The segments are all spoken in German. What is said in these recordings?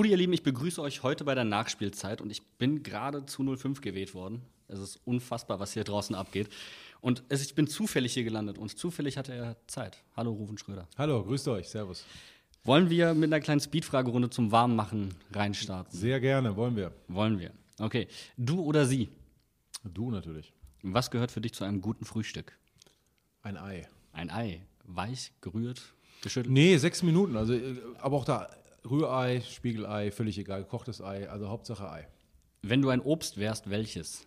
Gut, ihr Lieben, ich begrüße euch heute bei der Nachspielzeit und ich bin gerade zu 05 gewählt worden. Es ist unfassbar, was hier draußen abgeht. Und es, ich bin zufällig hier gelandet und zufällig hatte er Zeit. Hallo, Rufen Schröder. Hallo, grüßt euch, servus. Wollen wir mit einer kleinen Speedfragerunde zum Warmmachen reinstarten? Sehr gerne, wollen wir. Wollen wir. Okay. Du oder sie? Du natürlich. Was gehört für dich zu einem guten Frühstück? Ein Ei. Ein Ei. Weich, gerührt, geschüttelt? Nee, sechs Minuten, also, äh, aber auch da Rührei, Spiegelei, völlig egal, gekochtes Ei, also Hauptsache Ei. Wenn du ein Obst wärst, welches?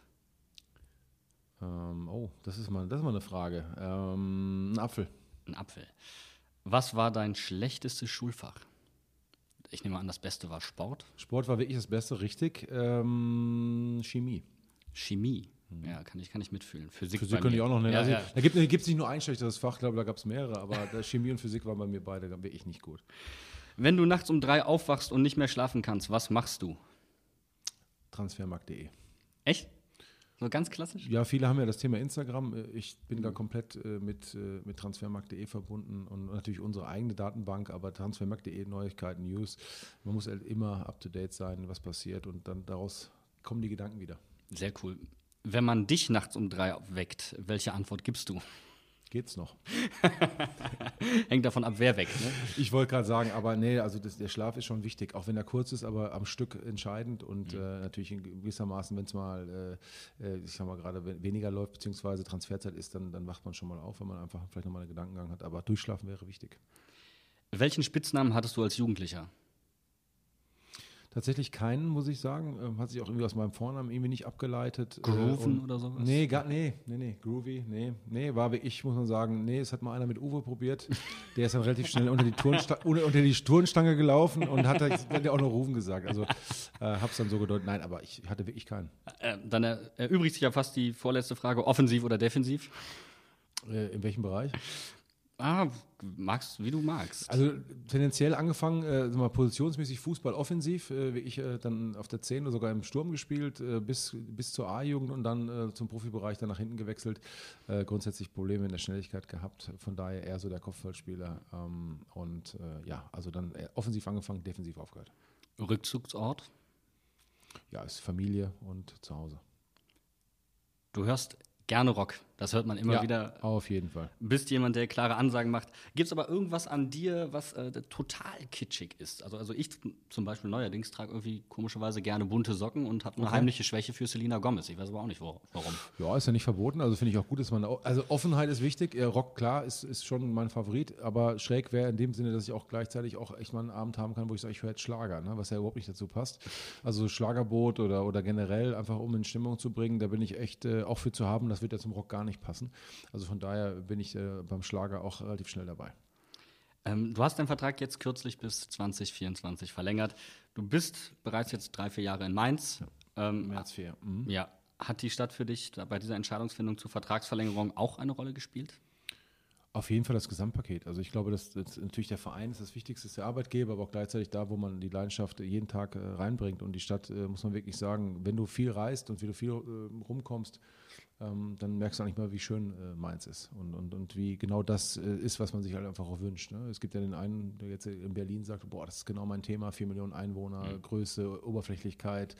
Ähm, oh, das ist, mal, das ist mal eine Frage. Ähm, ein Apfel. Ein Apfel. Was war dein schlechtestes Schulfach? Ich nehme an, das Beste war Sport. Sport war wirklich das Beste, richtig. Ähm, Chemie. Chemie. Ja, kann ich, kann ich mitfühlen. Physik, Physik könnte ich auch noch nennen. Ja, also, ja. Da gibt es nicht nur ein schlechteres Fach, glaube da gab es mehrere, aber Chemie und Physik waren bei mir beide wirklich nicht gut. Wenn du nachts um drei aufwachst und nicht mehr schlafen kannst, was machst du? Transfermarkt.de. Echt? So ganz klassisch? Ja, viele haben ja das Thema Instagram. Ich bin da komplett äh, mit, äh, mit transfermarkt.de verbunden und natürlich unsere eigene Datenbank, aber transfermarkt.de, Neuigkeiten, News. Man muss halt immer up to date sein, was passiert und dann daraus kommen die Gedanken wieder. Sehr cool. Wenn man dich nachts um drei weckt, welche Antwort gibst du? Geht's noch? Hängt davon ab, wer weckt. Ne? Ich wollte gerade sagen, aber nee, also das, der Schlaf ist schon wichtig, auch wenn er kurz ist, aber am Stück entscheidend und äh, natürlich in gewissermaßen, wenn es mal, äh, äh, ich sag mal gerade, we- weniger läuft, beziehungsweise Transferzeit ist, dann, dann wacht man schon mal auf, wenn man einfach vielleicht nochmal einen Gedankengang hat. Aber durchschlafen wäre wichtig. Welchen Spitznamen hattest du als Jugendlicher? Tatsächlich keinen, muss ich sagen. Ähm, hat sich auch irgendwie aus meinem Vornamen irgendwie nicht abgeleitet. Grooven Äh, und- oder sowas? Nee, gar, nee, nee, nee, Groovy, nee, nee, war wirklich, muss man sagen, nee, es hat mal einer mit Uwe probiert. Der ist dann relativ schnell unter die, Turnsta unter, unter die Turnstange gelaufen und hat, hat auch noch Rufen gesagt. Also äh, hab's dann so gedeutet. Nein, aber ich hatte wirklich keinen. Äh, dann er, erübrigt sich ja fast die vorletzte Frage: offensiv oder defensiv? Äh, in welchem Bereich? Ah, magst, wie du magst. Also tendenziell angefangen, äh, mal, positionsmäßig Fußball offensiv, äh, wie ich äh, dann auf der 10 oder sogar im Sturm gespielt, äh, bis, bis zur A-Jugend und dann äh, zum Profibereich dann nach hinten gewechselt. Äh, grundsätzlich Probleme in der Schnelligkeit gehabt, von daher eher so der Kopfballspieler. Ähm, und äh, ja, also dann offensiv angefangen, defensiv aufgehört. Rückzugsort? Ja, ist Familie und zu Hause. Du hörst gerne Rock. Das hört man immer ja, wieder. Auf jeden Fall. Bist jemand, der klare Ansagen macht. Gibt es aber irgendwas an dir, was äh, total kitschig ist? Also, also ich zum Beispiel neuerdings trage irgendwie komischerweise gerne bunte Socken und habe eine heimliche Schwäche für Selena Gomez. Ich weiß aber auch nicht warum. Ja, ist ja nicht verboten. Also finde ich auch gut, dass man. Also Offenheit ist wichtig. Ja, Rock, klar, ist, ist schon mein Favorit. Aber schräg wäre in dem Sinne, dass ich auch gleichzeitig auch echt mal einen Abend haben kann, wo ich sage, ich höre jetzt Schlager, ne? was ja überhaupt nicht dazu passt. Also Schlagerboot oder, oder generell einfach, um in Stimmung zu bringen, da bin ich echt äh, auch für zu haben. Das wird ja zum Rock gar nicht passen. Also von daher bin ich äh, beim Schlager auch relativ schnell dabei. Ähm, du hast deinen Vertrag jetzt kürzlich bis 2024 verlängert. Du bist bereits jetzt drei, vier Jahre in Mainz. Ähm, März 4. Mhm. ja. Hat die Stadt für dich bei dieser Entscheidungsfindung zur Vertragsverlängerung auch eine Rolle gespielt? Auf jeden Fall das Gesamtpaket. Also ich glaube, dass, dass natürlich der Verein ist das Wichtigste, ist der Arbeitgeber, aber auch gleichzeitig da, wo man die Leidenschaft jeden Tag äh, reinbringt. Und die Stadt, äh, muss man wirklich sagen, wenn du viel reist und wie du viel äh, rumkommst, ähm, dann merkst du nicht mal, wie schön äh, Mainz ist und, und, und wie genau das äh, ist, was man sich halt einfach auch wünscht. Ne? Es gibt ja den einen, der jetzt in Berlin sagt, boah, das ist genau mein Thema, vier Millionen Einwohner, Größe, Oberflächlichkeit,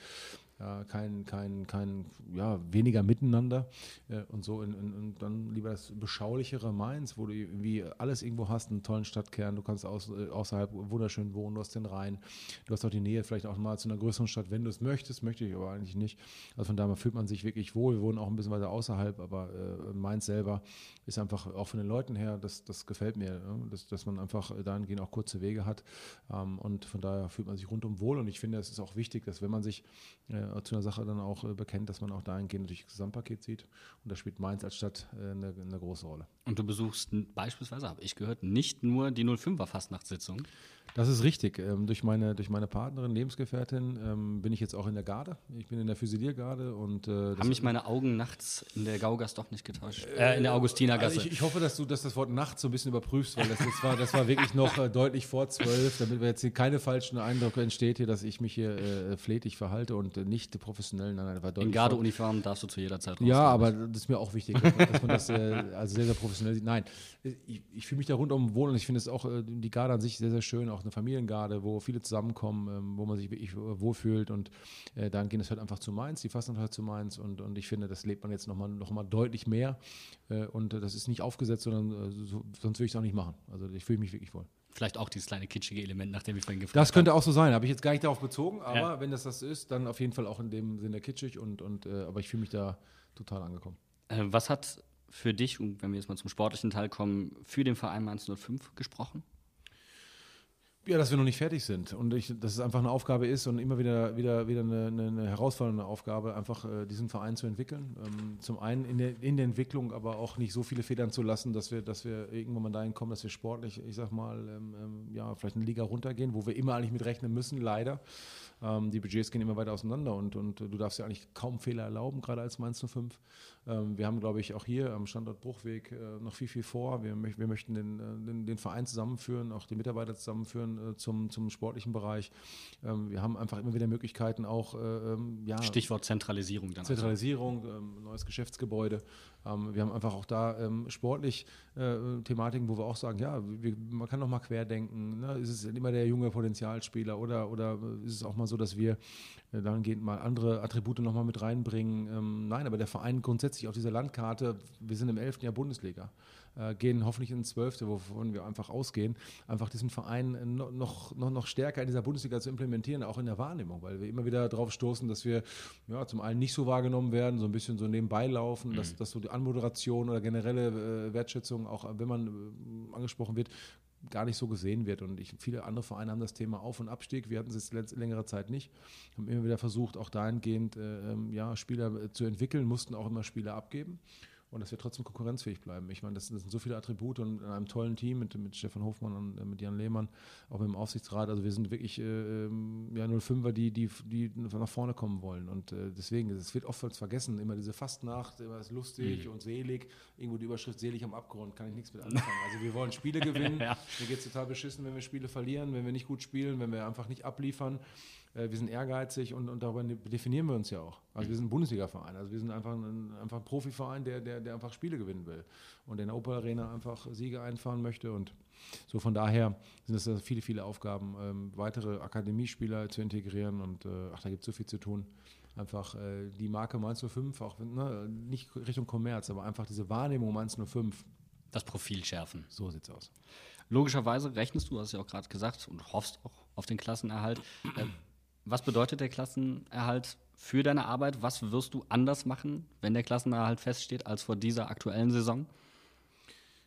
äh, kein, kein, kein, ja, weniger miteinander äh, und so. Und, dann lieber das beschaulichere Mainz, wo du irgendwie alles irgendwo hast, einen tollen Stadtkern, du kannst aus, äh, außerhalb wunderschön wohnen, du hast den Rhein, du hast auch die Nähe vielleicht auch mal zu einer größeren Stadt, wenn du es möchtest, möchte ich aber eigentlich nicht. Also von daher fühlt man sich wirklich wohl. Wir wohnen auch ein bisschen weiter außerhalb, aber äh, Mainz selber ist einfach auch von den Leuten her, das, das gefällt mir, ne? dass, dass man einfach dahingehend auch kurze Wege hat. Ähm, und von daher fühlt man sich rundum wohl. Und ich finde, es ist auch wichtig, dass wenn man sich äh, zu einer Sache dann auch äh, bekennt, dass man auch dahingehend natürlich das Gesamtpaket sieht. Und da spielt Mainz als Stadt äh, eine, eine große Rolle. Und du besuchst beispielsweise, habe ich gehört, nicht nur die 05er Fastnachtssitzung. Das ist richtig. Ähm, durch, meine, durch meine Partnerin, Lebensgefährtin, ähm, bin ich jetzt auch in der Garde. Ich bin in der Füsiliergarde und äh, haben mich meine Augen nachts in der Gaugas doch nicht getäuscht. Äh, in der Augustinergasse. Also ich, ich, hoffe, dass du dass das Wort nachts so ein bisschen überprüfst, weil das, das, war, das war wirklich noch äh, deutlich vor zwölf, damit wir jetzt hier keine falschen Eindrücke entsteht hier, dass ich mich hier äh, flätig verhalte und äh, nicht professionell. Nein, nein, war deutlich In Gardeuniform darfst du zu jeder Zeit raus. Ja, aber das ist mir auch wichtig, dass man, das äh, also sehr, sehr professionell sieht. Nein, ich, ich fühle mich da rundum wohl und ich finde es auch die Garde an sich sehr, sehr schön, auch eine Familiengarde wo viele zusammenkommen, ähm, wo man sich wirklich wohlfühlt und äh, dann gehen es halt einfach zu Mainz, die Fastnacht halt zu Mainz und, und ich finde, das lebt man jetzt nochmal noch mal deutlich mehr äh, und das ist nicht aufgesetzt, sondern äh, so, sonst würde ich es auch nicht machen. Also ich fühle mich wirklich wohl. Vielleicht auch dieses kleine kitschige Element, nachdem ich vorhin gefragt habe. Das könnte auch so sein, habe ich jetzt gar nicht darauf bezogen, aber ja. wenn das das ist, dann auf jeden Fall auch in dem Sinne kitschig und, und äh, aber ich fühle mich da total angekommen. Äh, was hat für dich, wenn wir jetzt mal zum sportlichen Teil kommen, für den Verein Mainz 05 gesprochen? Ja, dass wir noch nicht fertig sind und ich, dass es einfach eine Aufgabe ist und immer wieder, wieder, wieder eine, eine herausfordernde Aufgabe, einfach äh, diesen Verein zu entwickeln. Ähm, zum einen in der, in der Entwicklung, aber auch nicht so viele Federn zu lassen, dass wir, dass wir irgendwann mal dahin kommen, dass wir sportlich, ich sag mal, ähm, ähm, ja, vielleicht eine Liga runtergehen, wo wir immer eigentlich mit rechnen müssen, leider. Ähm, die Budgets gehen immer weiter auseinander und, und du darfst ja eigentlich kaum Fehler erlauben, gerade als Mainz 05. Ähm, wir haben, glaube ich, auch hier am Standort Bruchweg äh, noch viel, viel vor. Wir, wir möchten den, äh, den, den, Verein zusammenführen, auch die Mitarbeiter zusammenführen äh, zum, zum sportlichen Bereich. Ähm, wir haben einfach immer wieder Möglichkeiten auch, äh, ähm, ja. Stichwort Zentralisierung dann. Also. Zentralisierung, also. neues Geschäftsgebäude. Wir haben einfach auch da sportlich Thematiken, wo wir auch sagen, ja, wir, man kann noch mal querdenken. Ne? Ist es immer der junge Potenzialspieler oder, oder ist es auch mal so, dass wir dahingehend mal andere Attribute noch mal mit reinbringen? Ähm, nein, aber der Verein grundsätzlich auf dieser Landkarte, wir sind im 11. Jahr Bundesliga äh, gehen hoffentlich ins Zwölfte, wovon wir einfach ausgehen, einfach diesen Verein äh, noch, noch, noch stärker in dieser Bundesliga zu implementieren, auch in der Wahrnehmung, weil wir immer wieder darauf stoßen, dass wir ja, zum einen nicht so wahrgenommen werden, so ein bisschen so nebenbei laufen, mhm. dass, dass so die Anmoderation oder generelle äh, Wertschätzung, auch wenn man äh, angesprochen wird, gar nicht so gesehen wird. Und ich, viele andere Vereine haben das Thema Auf- und Abstieg. Wir hatten es jetzt längere Zeit nicht. Haben immer wieder versucht, auch dahingehend äh, ähm, ja, Spieler äh, zu entwickeln, mussten auch immer Spieler abgeben und dass wir trotzdem konkurrenzfähig bleiben. Ich meine, das, das, sind so viele Attribute und in einem tollen Team mit, mit Stefan Hofmann und äh, mit Jan Lehmann, auch dem Aufsichtsrat. Also wir sind wirklich äh, ähm, ja, 05er, die, die, die nach vorne kommen wollen. Und äh, deswegen, es wird oftmals vergessen, immer diese Fastnacht, immer das lustig mhm. und selig. Irgendwo die Überschrift selig am Abgrund, kann ich nichts mit anfangen. Also wir wollen Spiele gewinnen. ja. Mir geht es total beschissen, wenn wir Spiele verlieren, wenn wir nicht gut spielen, wenn wir einfach nicht abliefern. Äh, wir sind ehrgeizig und, und darüber definieren wir uns ja auch. Also wir sind ein Bundesliga-Verein, also wir sind einfach ein, einfach ein Profiverein, der, der, der einfach Spiele gewinnen will und in der Opel Arena einfach Siege einfahren möchte und so von daher sind es viele, viele Aufgaben, ähm, weitere Akademiespieler zu integrieren und äh, ach, da gibt es so viel zu tun. Einfach äh, die Marke Mainz 05, auch ne, nicht Richtung Kommerz, aber einfach diese Wahrnehmung Mainz 05. Das Profil schärfen. So sieht's aus. Logischerweise rechnest du, hast ja auch gerade gesagt, und hoffst auch auf den Klassenerhalt. Äh, was bedeutet der Klassenerhalt für deine Arbeit? Was wirst du anders machen, wenn der Klassenerhalt feststeht, als vor dieser aktuellen Saison?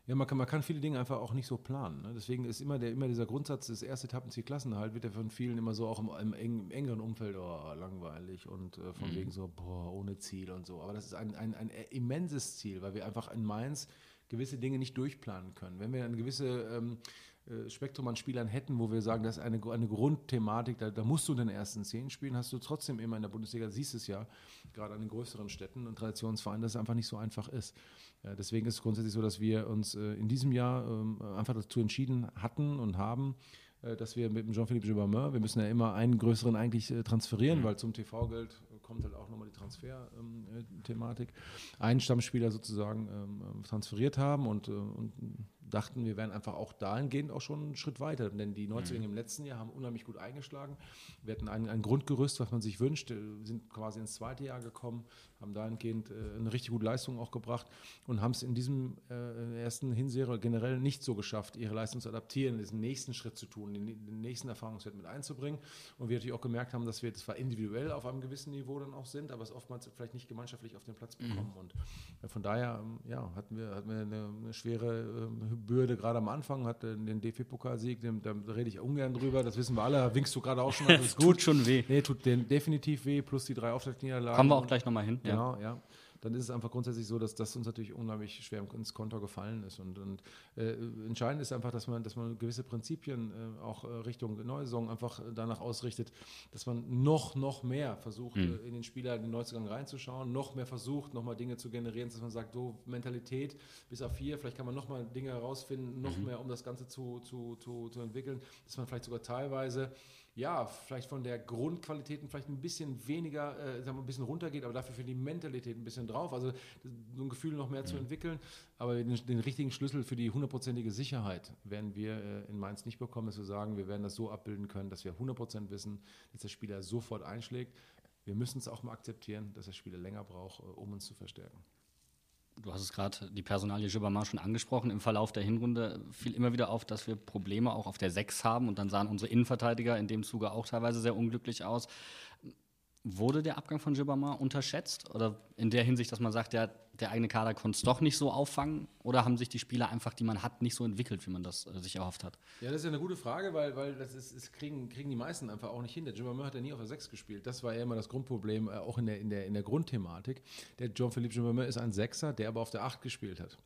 Ja, man kann, man kann viele Dinge einfach auch nicht so planen. Ne? Deswegen ist immer, der, immer dieser Grundsatz des ersten Etappenziel Klassenerhalt, wird ja von vielen immer so auch im, im, im engeren Umfeld, oh, langweilig und äh, von mhm. wegen so, boah, ohne Ziel und so. Aber das ist ein, ein, ein immenses Ziel, weil wir einfach in Mainz gewisse Dinge nicht durchplanen können. Wenn wir eine gewisse ähm, äh, Spektrum an Spielern hätten, wo wir sagen, das ist eine, eine Grundthematik, da, da, musst du in den ersten zehn spielen, hast du trotzdem immer in der Bundesliga, siehst es ja, gerade an den größeren Städten und Traditionsvereinen, dass es einfach nicht so einfach ist. Deswegen ist es grundsätzlich so, dass wir uns äh, in diesem Jahr ähm, einfach dazu entschieden hatten und haben, äh, dass wir mit dem Jean-Philippe Gibbermin, wir müssen ja immer einen größeren eigentlich äh, transferieren, mhm. weil zum TV-Geld kommt halt auch nochmal die Transfer-Thematik, ähm, einen Stammspieler sozusagen ähm, transferiert haben und, und dachten, wir wären einfach auch dahingehend auch schon einen Schritt weiter. Denn die Neuzugänge im letzten Jahr haben unheimlich gut eingeschlagen. Wir hatten ein, ein Grundgerüst, was man sich wünscht, sind quasi ins zweite Jahr gekommen, haben dahingehend äh, eine richtig gute Leistung auch gebracht und haben es in diesem äh, ersten Hinserie generell nicht so geschafft, ihre Leistung zu adaptieren, diesen nächsten Schritt zu tun, den, den nächsten Erfahrungswert mit einzubringen. Und wir natürlich auch gemerkt haben, dass wir zwar individuell auf einem gewissen Niveau dann auch sind, aber es oftmals vielleicht nicht gemeinschaftlich auf den Platz mhm. bekommen. Mhm. Und äh, von daher ähm, ja, hatten, wir, hatten wir eine, eine schwere äh, Bürde gerade am Anfang, hatte den DFB-Pokalsieg, da rede ich ungern drüber, das wissen wir alle, da winkst du gerade auch schon das ist gut. tut schon weh. Nee, tut definitiv weh, plus die drei Auftaktniederlagen. Kommen wir auch gleich nochmal hin. Genau, ja. ja dann ist es einfach grundsätzlich so, dass das uns natürlich unglaublich schwer ins Konto gefallen ist. Und, und äh, entscheidend ist einfach, dass man, dass man gewisse Prinzipien äh, auch äh, Richtung neue Saison einfach danach ausrichtet, dass man noch, noch mehr versucht, mhm. in den Spieler, den Neuzugang reinzuschauen, noch mehr versucht, nochmal Dinge zu generieren, dass man sagt, so Mentalität bis auf vier, vielleicht kann man nochmal Dinge herausfinden, noch mhm. mehr, um das Ganze zu, zu, zu, zu entwickeln, dass man vielleicht sogar teilweise ja, vielleicht von der Grundqualität vielleicht ein bisschen weniger, äh, sagen wir, ein bisschen runtergeht, aber dafür für die Mentalität ein bisschen drauf. Also so ein Gefühl noch mehr mhm. zu entwickeln. Aber den, den, richtigen Schlüssel für die hundertprozentige Sicherheit werden wir äh, in Mainz nicht bekommen, dass wir sagen, wir werden das so abbilden können, dass wir 100% wissen, dass der Spieler sofort einschlägt. Wir müssen es auch mal akzeptieren, dass der Spieler länger braucht, äh, um uns zu verstärken du hast es gerade die Personalie Gibbermann schon angesprochen. Im Verlauf der Hinrunde fiel immer wieder auf, dass wir Probleme auch auf der 6 haben und dann sahen unsere Innenverteidiger in dem Zuge auch teilweise sehr unglücklich aus. Wurde der Abgang von Gibbermann unterschätzt? Oder in der Hinsicht, dass man sagt, der, der eigene Kader konnte es doch nicht so auffangen? Oder haben sich die Spieler einfach, die man hat, nicht so entwickelt, wie man das äh, sich erhofft hat? Ja, das ist ja eine gute Frage, weil, weil das ist, ist kriegen, kriegen die meisten einfach auch nicht hin. Der Gibbermann hat ja nie auf der 6 gespielt. Das war ja immer das Grundproblem, äh, auch in der, in, der, in der Grundthematik. Der Jean-Philippe Gibbermann ist ein Sechser, der aber auf der 8 gespielt hat.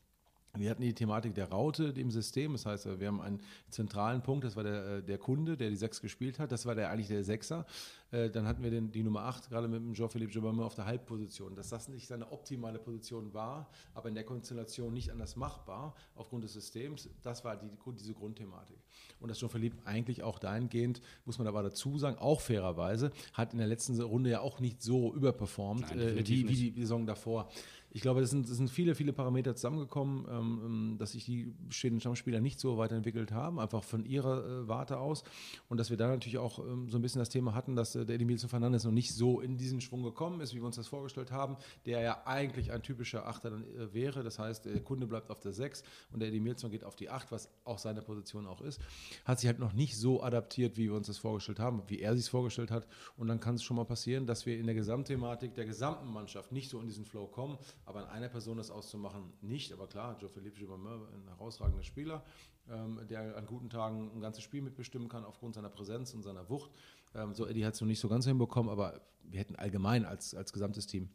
Wir hatten die Thematik der Raute im System. Das heißt, wir haben einen zentralen Punkt, das war der, äh, der Kunde, der die Sechs gespielt hat. Das war der eigentlich der Sechser. Äh, dann hatten wir den, die Nummer 8, gerade mit dem Jean-Philippe Jobamel auf der Halbposition. Dass das nicht seine optimale Position war, aber in der Konstellation nicht anders machbar aufgrund des Systems, das war die, diese Grundthematik. Und dass Jean-Philippe eigentlich auch dahingehend, muss man aber dazu sagen, auch fairerweise, hat in der letzten Runde ja auch nicht so überperformt Nein, äh, wie, wie die Saison davor. Ich glaube, es sind, sind, viele, viele Parameter zusammengekommen, ähm, ähm, dass sich die bestehenden Stammspieler nicht so weiterentwickelt haben, einfach von ihrer äh, Warte aus. Und dass wir da natürlich auch ähm, so ein bisschen das Thema hatten, dass äh, der Edimilson Fernandes noch nicht so in diesen Schwung gekommen ist, wie wir uns das vorgestellt haben, der ja eigentlich ein typischer Achter dann äh, wäre. Das heißt, der Kunde bleibt auf der 6 und der Edimilson geht auf die 8, was auch seine Position auch ist. Hat sich halt noch nicht so adaptiert, wie wir uns das vorgestellt haben, wie er sich es vorgestellt hat. Und dann kann es schon mal passieren, dass wir in der Gesamtthematik der gesamten Mannschaft nicht so in diesen Flow kommen, aber an einer Person das auszumachen, nicht. Aber klar, Joe-Philippe Gibbermeur, ein herausragender Spieler, ähm, der an guten Tagen ein ganzes Spiel mitbestimmen kann aufgrund seiner Präsenz und seiner Wucht. Ähm, so Eddie hat es noch nicht so ganz hinbekommen, aber wir hätten allgemein als, als gesamtes Team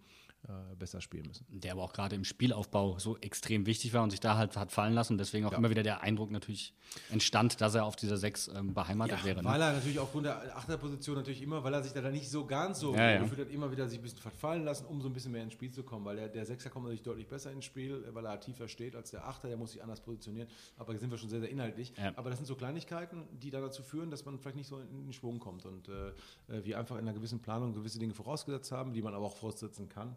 besser spielen müssen. Der aber auch gerade im Spielaufbau so extrem wichtig war und sich da halt hat fallen lassen und deswegen auch ja. immer wieder der Eindruck natürlich entstand, dass er auf dieser Sechs ähm, beheimatet ja, wäre. Ne? Weil er natürlich aufgrund der Achterposition natürlich immer, weil er sich da nicht so ganz so ja, gefühlt hat, immer wieder sich ein bisschen verfallen lassen, um so ein bisschen mehr ins Spiel zu kommen, weil der, der Sechser kommt natürlich deutlich besser ins Spiel, weil er tiefer steht als der Achter, der muss sich anders positionieren, aber da sind wir schon sehr, sehr inhaltlich. Aber das sind so Kleinigkeiten, die dann dazu führen, dass man vielleicht nicht so in den Schwung kommt und äh, äh wir einfach in einer gewissen Planung gewisse Dinge vorausgesetzt haben, die man aber auch voraussetzen kann.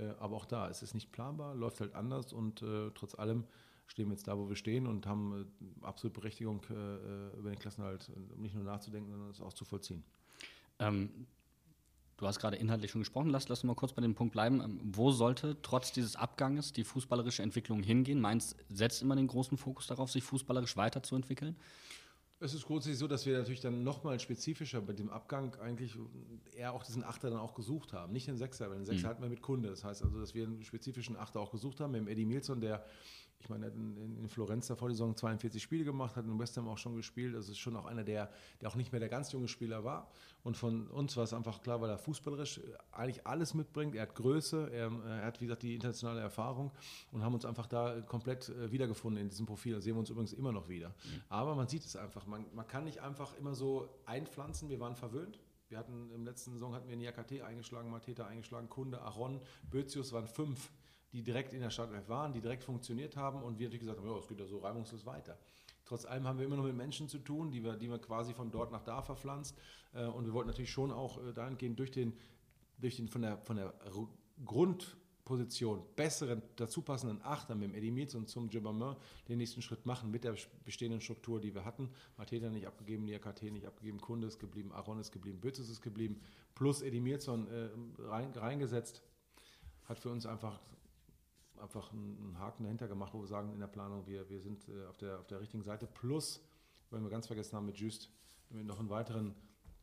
Äh, aber auch da, es ist nicht planbar, läuft halt anders und äh, trotz allem stehen wir jetzt da, wo wir stehen und haben äh, absolut Berechtigung, äh, äh über den Klassenhalt nicht nur nachzudenken, sondern es auch zu vollziehen. Ähm, du hast gerade inhaltlich schon gesprochen, lass, lass uns mal kurz bei dem Punkt bleiben. Ähm, wo sollte trotz dieses Abganges die fußballerische Entwicklung hingehen? Mainz setzt immer den großen Fokus darauf, sich fußballerisch weiterzuentwickeln. Es ist grundsätzlich so, dass wir natürlich dann nochmal spezifischer bei dem Abgang eigentlich eher auch diesen Achter dann auch gesucht haben. Nicht den Sechser, weil den Sechser mhm. hatten wir mit Kunde. Das heißt also, dass wir einen spezifischen Achter auch gesucht haben mit dem Eddie Milson, der ich meine, er hat in, Florenz davor die Saison 42 Spiele gemacht, hat in West Ham auch schon gespielt. Das ist schon auch einer, der, der auch nicht mehr der ganz junge Spieler war. Und von uns war es einfach klar, weil er fußballerisch eigentlich alles mitbringt. Er hat Größe, er, er hat, wie gesagt, die internationale Erfahrung und haben uns einfach da komplett äh, wiedergefunden in diesem Profil. Da sehen wir uns übrigens immer noch wieder. Mhm. Aber man sieht es einfach. Man, man kann nicht einfach immer so einpflanzen. Wir waren verwöhnt. Wir hatten im letzten Saison hatten wir Niakate eingeschlagen, Mateta eingeschlagen, Kunde, Aron, Bözius waren fünf die direkt in der Startelf waren, die direkt funktioniert haben und wir natürlich gesagt haben, ja, es geht ja so reibungslos weiter. Trotz allem haben wir immer noch mit Menschen zu tun, die wir, die wir quasi von dort nach da verpflanzt. Äh, und wir wollten natürlich schon auch äh, dahingehend durch den, durch den von der, von der Grund besseren, dazu passenden Achter mit dem Eddie Mietz und zum Gibbermann den nächsten Schritt machen mit der bestehenden Struktur, die wir hatten. Mateta nicht abgegeben, Niakate nicht abgegeben, Kunde ist geblieben, Aaron ist geblieben, Bützes ist geblieben, plus Eddie Mielson äh, rein, reingesetzt, hat für uns einfach, einfach einen Haken dahinter gemacht, wo wir sagen in der Planung, wir, wir sind äh, auf, der, auf der richtigen Seite. Plus, wenn wir ganz vergessen haben, mit Just noch einen weiteren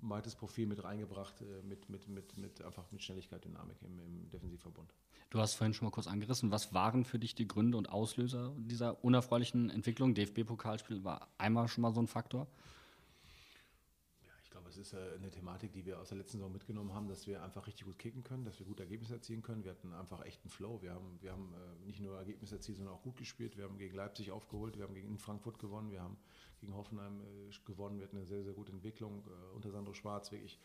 ein weites Profil mit reingebracht, äh, mit, mit, mit, mit, einfach mit Schnelligkeit, Dynamik im, im Defensivverbund. Du hast vorhin schon mal kurz angerissen. Was waren für dich die Gründe und Auslöser dieser unerfreulichen Entwicklung? DFB-Pokalspiel war einmal schon mal so ein Faktor. Es ist eine Thematik, die wir aus der letzten Saison mitgenommen haben, dass wir einfach richtig gut kicken können, dass wir gute Ergebnisse erzielen können. Wir hatten einfach echt einen Flow. Wir haben, wir haben äh, nicht nur Ergebnisse erzielt, sondern auch gut gespielt. Wir haben gegen Leipzig aufgeholt, wir haben gegen Frankfurt gewonnen, wir haben gegen Hoffenheim äh, gewonnen. Wir hatten eine sehr, sehr gute Entwicklung. Äh, unter Sandro Schwarz wirklich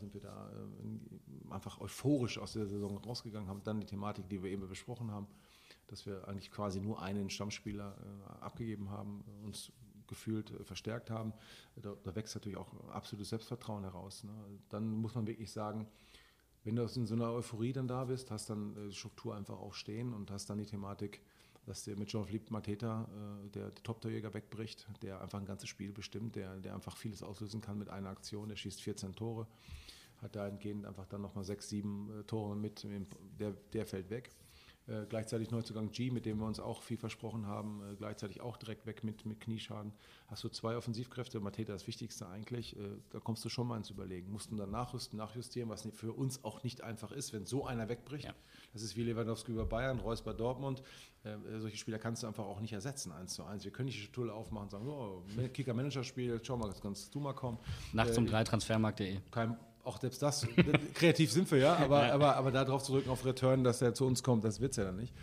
sind wir da einfach euphorisch aus der Saison rausgegangen, haben dann die Thematik, die wir eben besprochen haben, dass wir eigentlich quasi nur einen Stammspieler abgegeben haben, uns gefühlt äh, verstärkt haben. Da, da, wächst natürlich auch absolutes Selbstvertrauen heraus. Ne? Dann muss man wirklich sagen, wenn du in so einer Euphorie dann da bist, hast dann die Struktur einfach auch stehen und hast dann die Thematik, dass der mit Jean-Philippe Mateta, äh, der, der Top-Torjäger wegbricht, der einfach ein ganzes Spiel bestimmt, der, der einfach vieles auslösen kann mit einer Aktion, der schießt 14 Tore, hat dahingehend einfach dann nochmal sechs, sieben äh, Tore mit, der, der fällt weg. Äh, gleichzeitig Neuzugang G, mit dem wir uns auch viel versprochen haben, äh, gleichzeitig auch direkt weg mit, mit Knieschaden. Hast du zwei Offensivkräfte, Mateta das Wichtigste eigentlich, äh, da kommst du schon mal ins Überlegen. Mussten dann nachrüsten, nachjustieren, was für uns auch nicht einfach ist, wenn so einer wegbricht. Ja. Das ist wie Lewandowski über Bayern, Reus bei Dortmund. Äh, solche Spieler kannst du einfach auch nicht ersetzen, eins zu eins. Wir können nicht die Tour aufmachen und sagen, oh, Kicker-Manager-Spiel, schau mal, kannst du mal kommen. Nachts um drei transfermarkt.de. Kein, auch selbst das, kreativ sind wir ja, aber, ja. aber, aber darauf zu rücken auf Return, dass er zu uns kommt, das wird es ja dann nicht.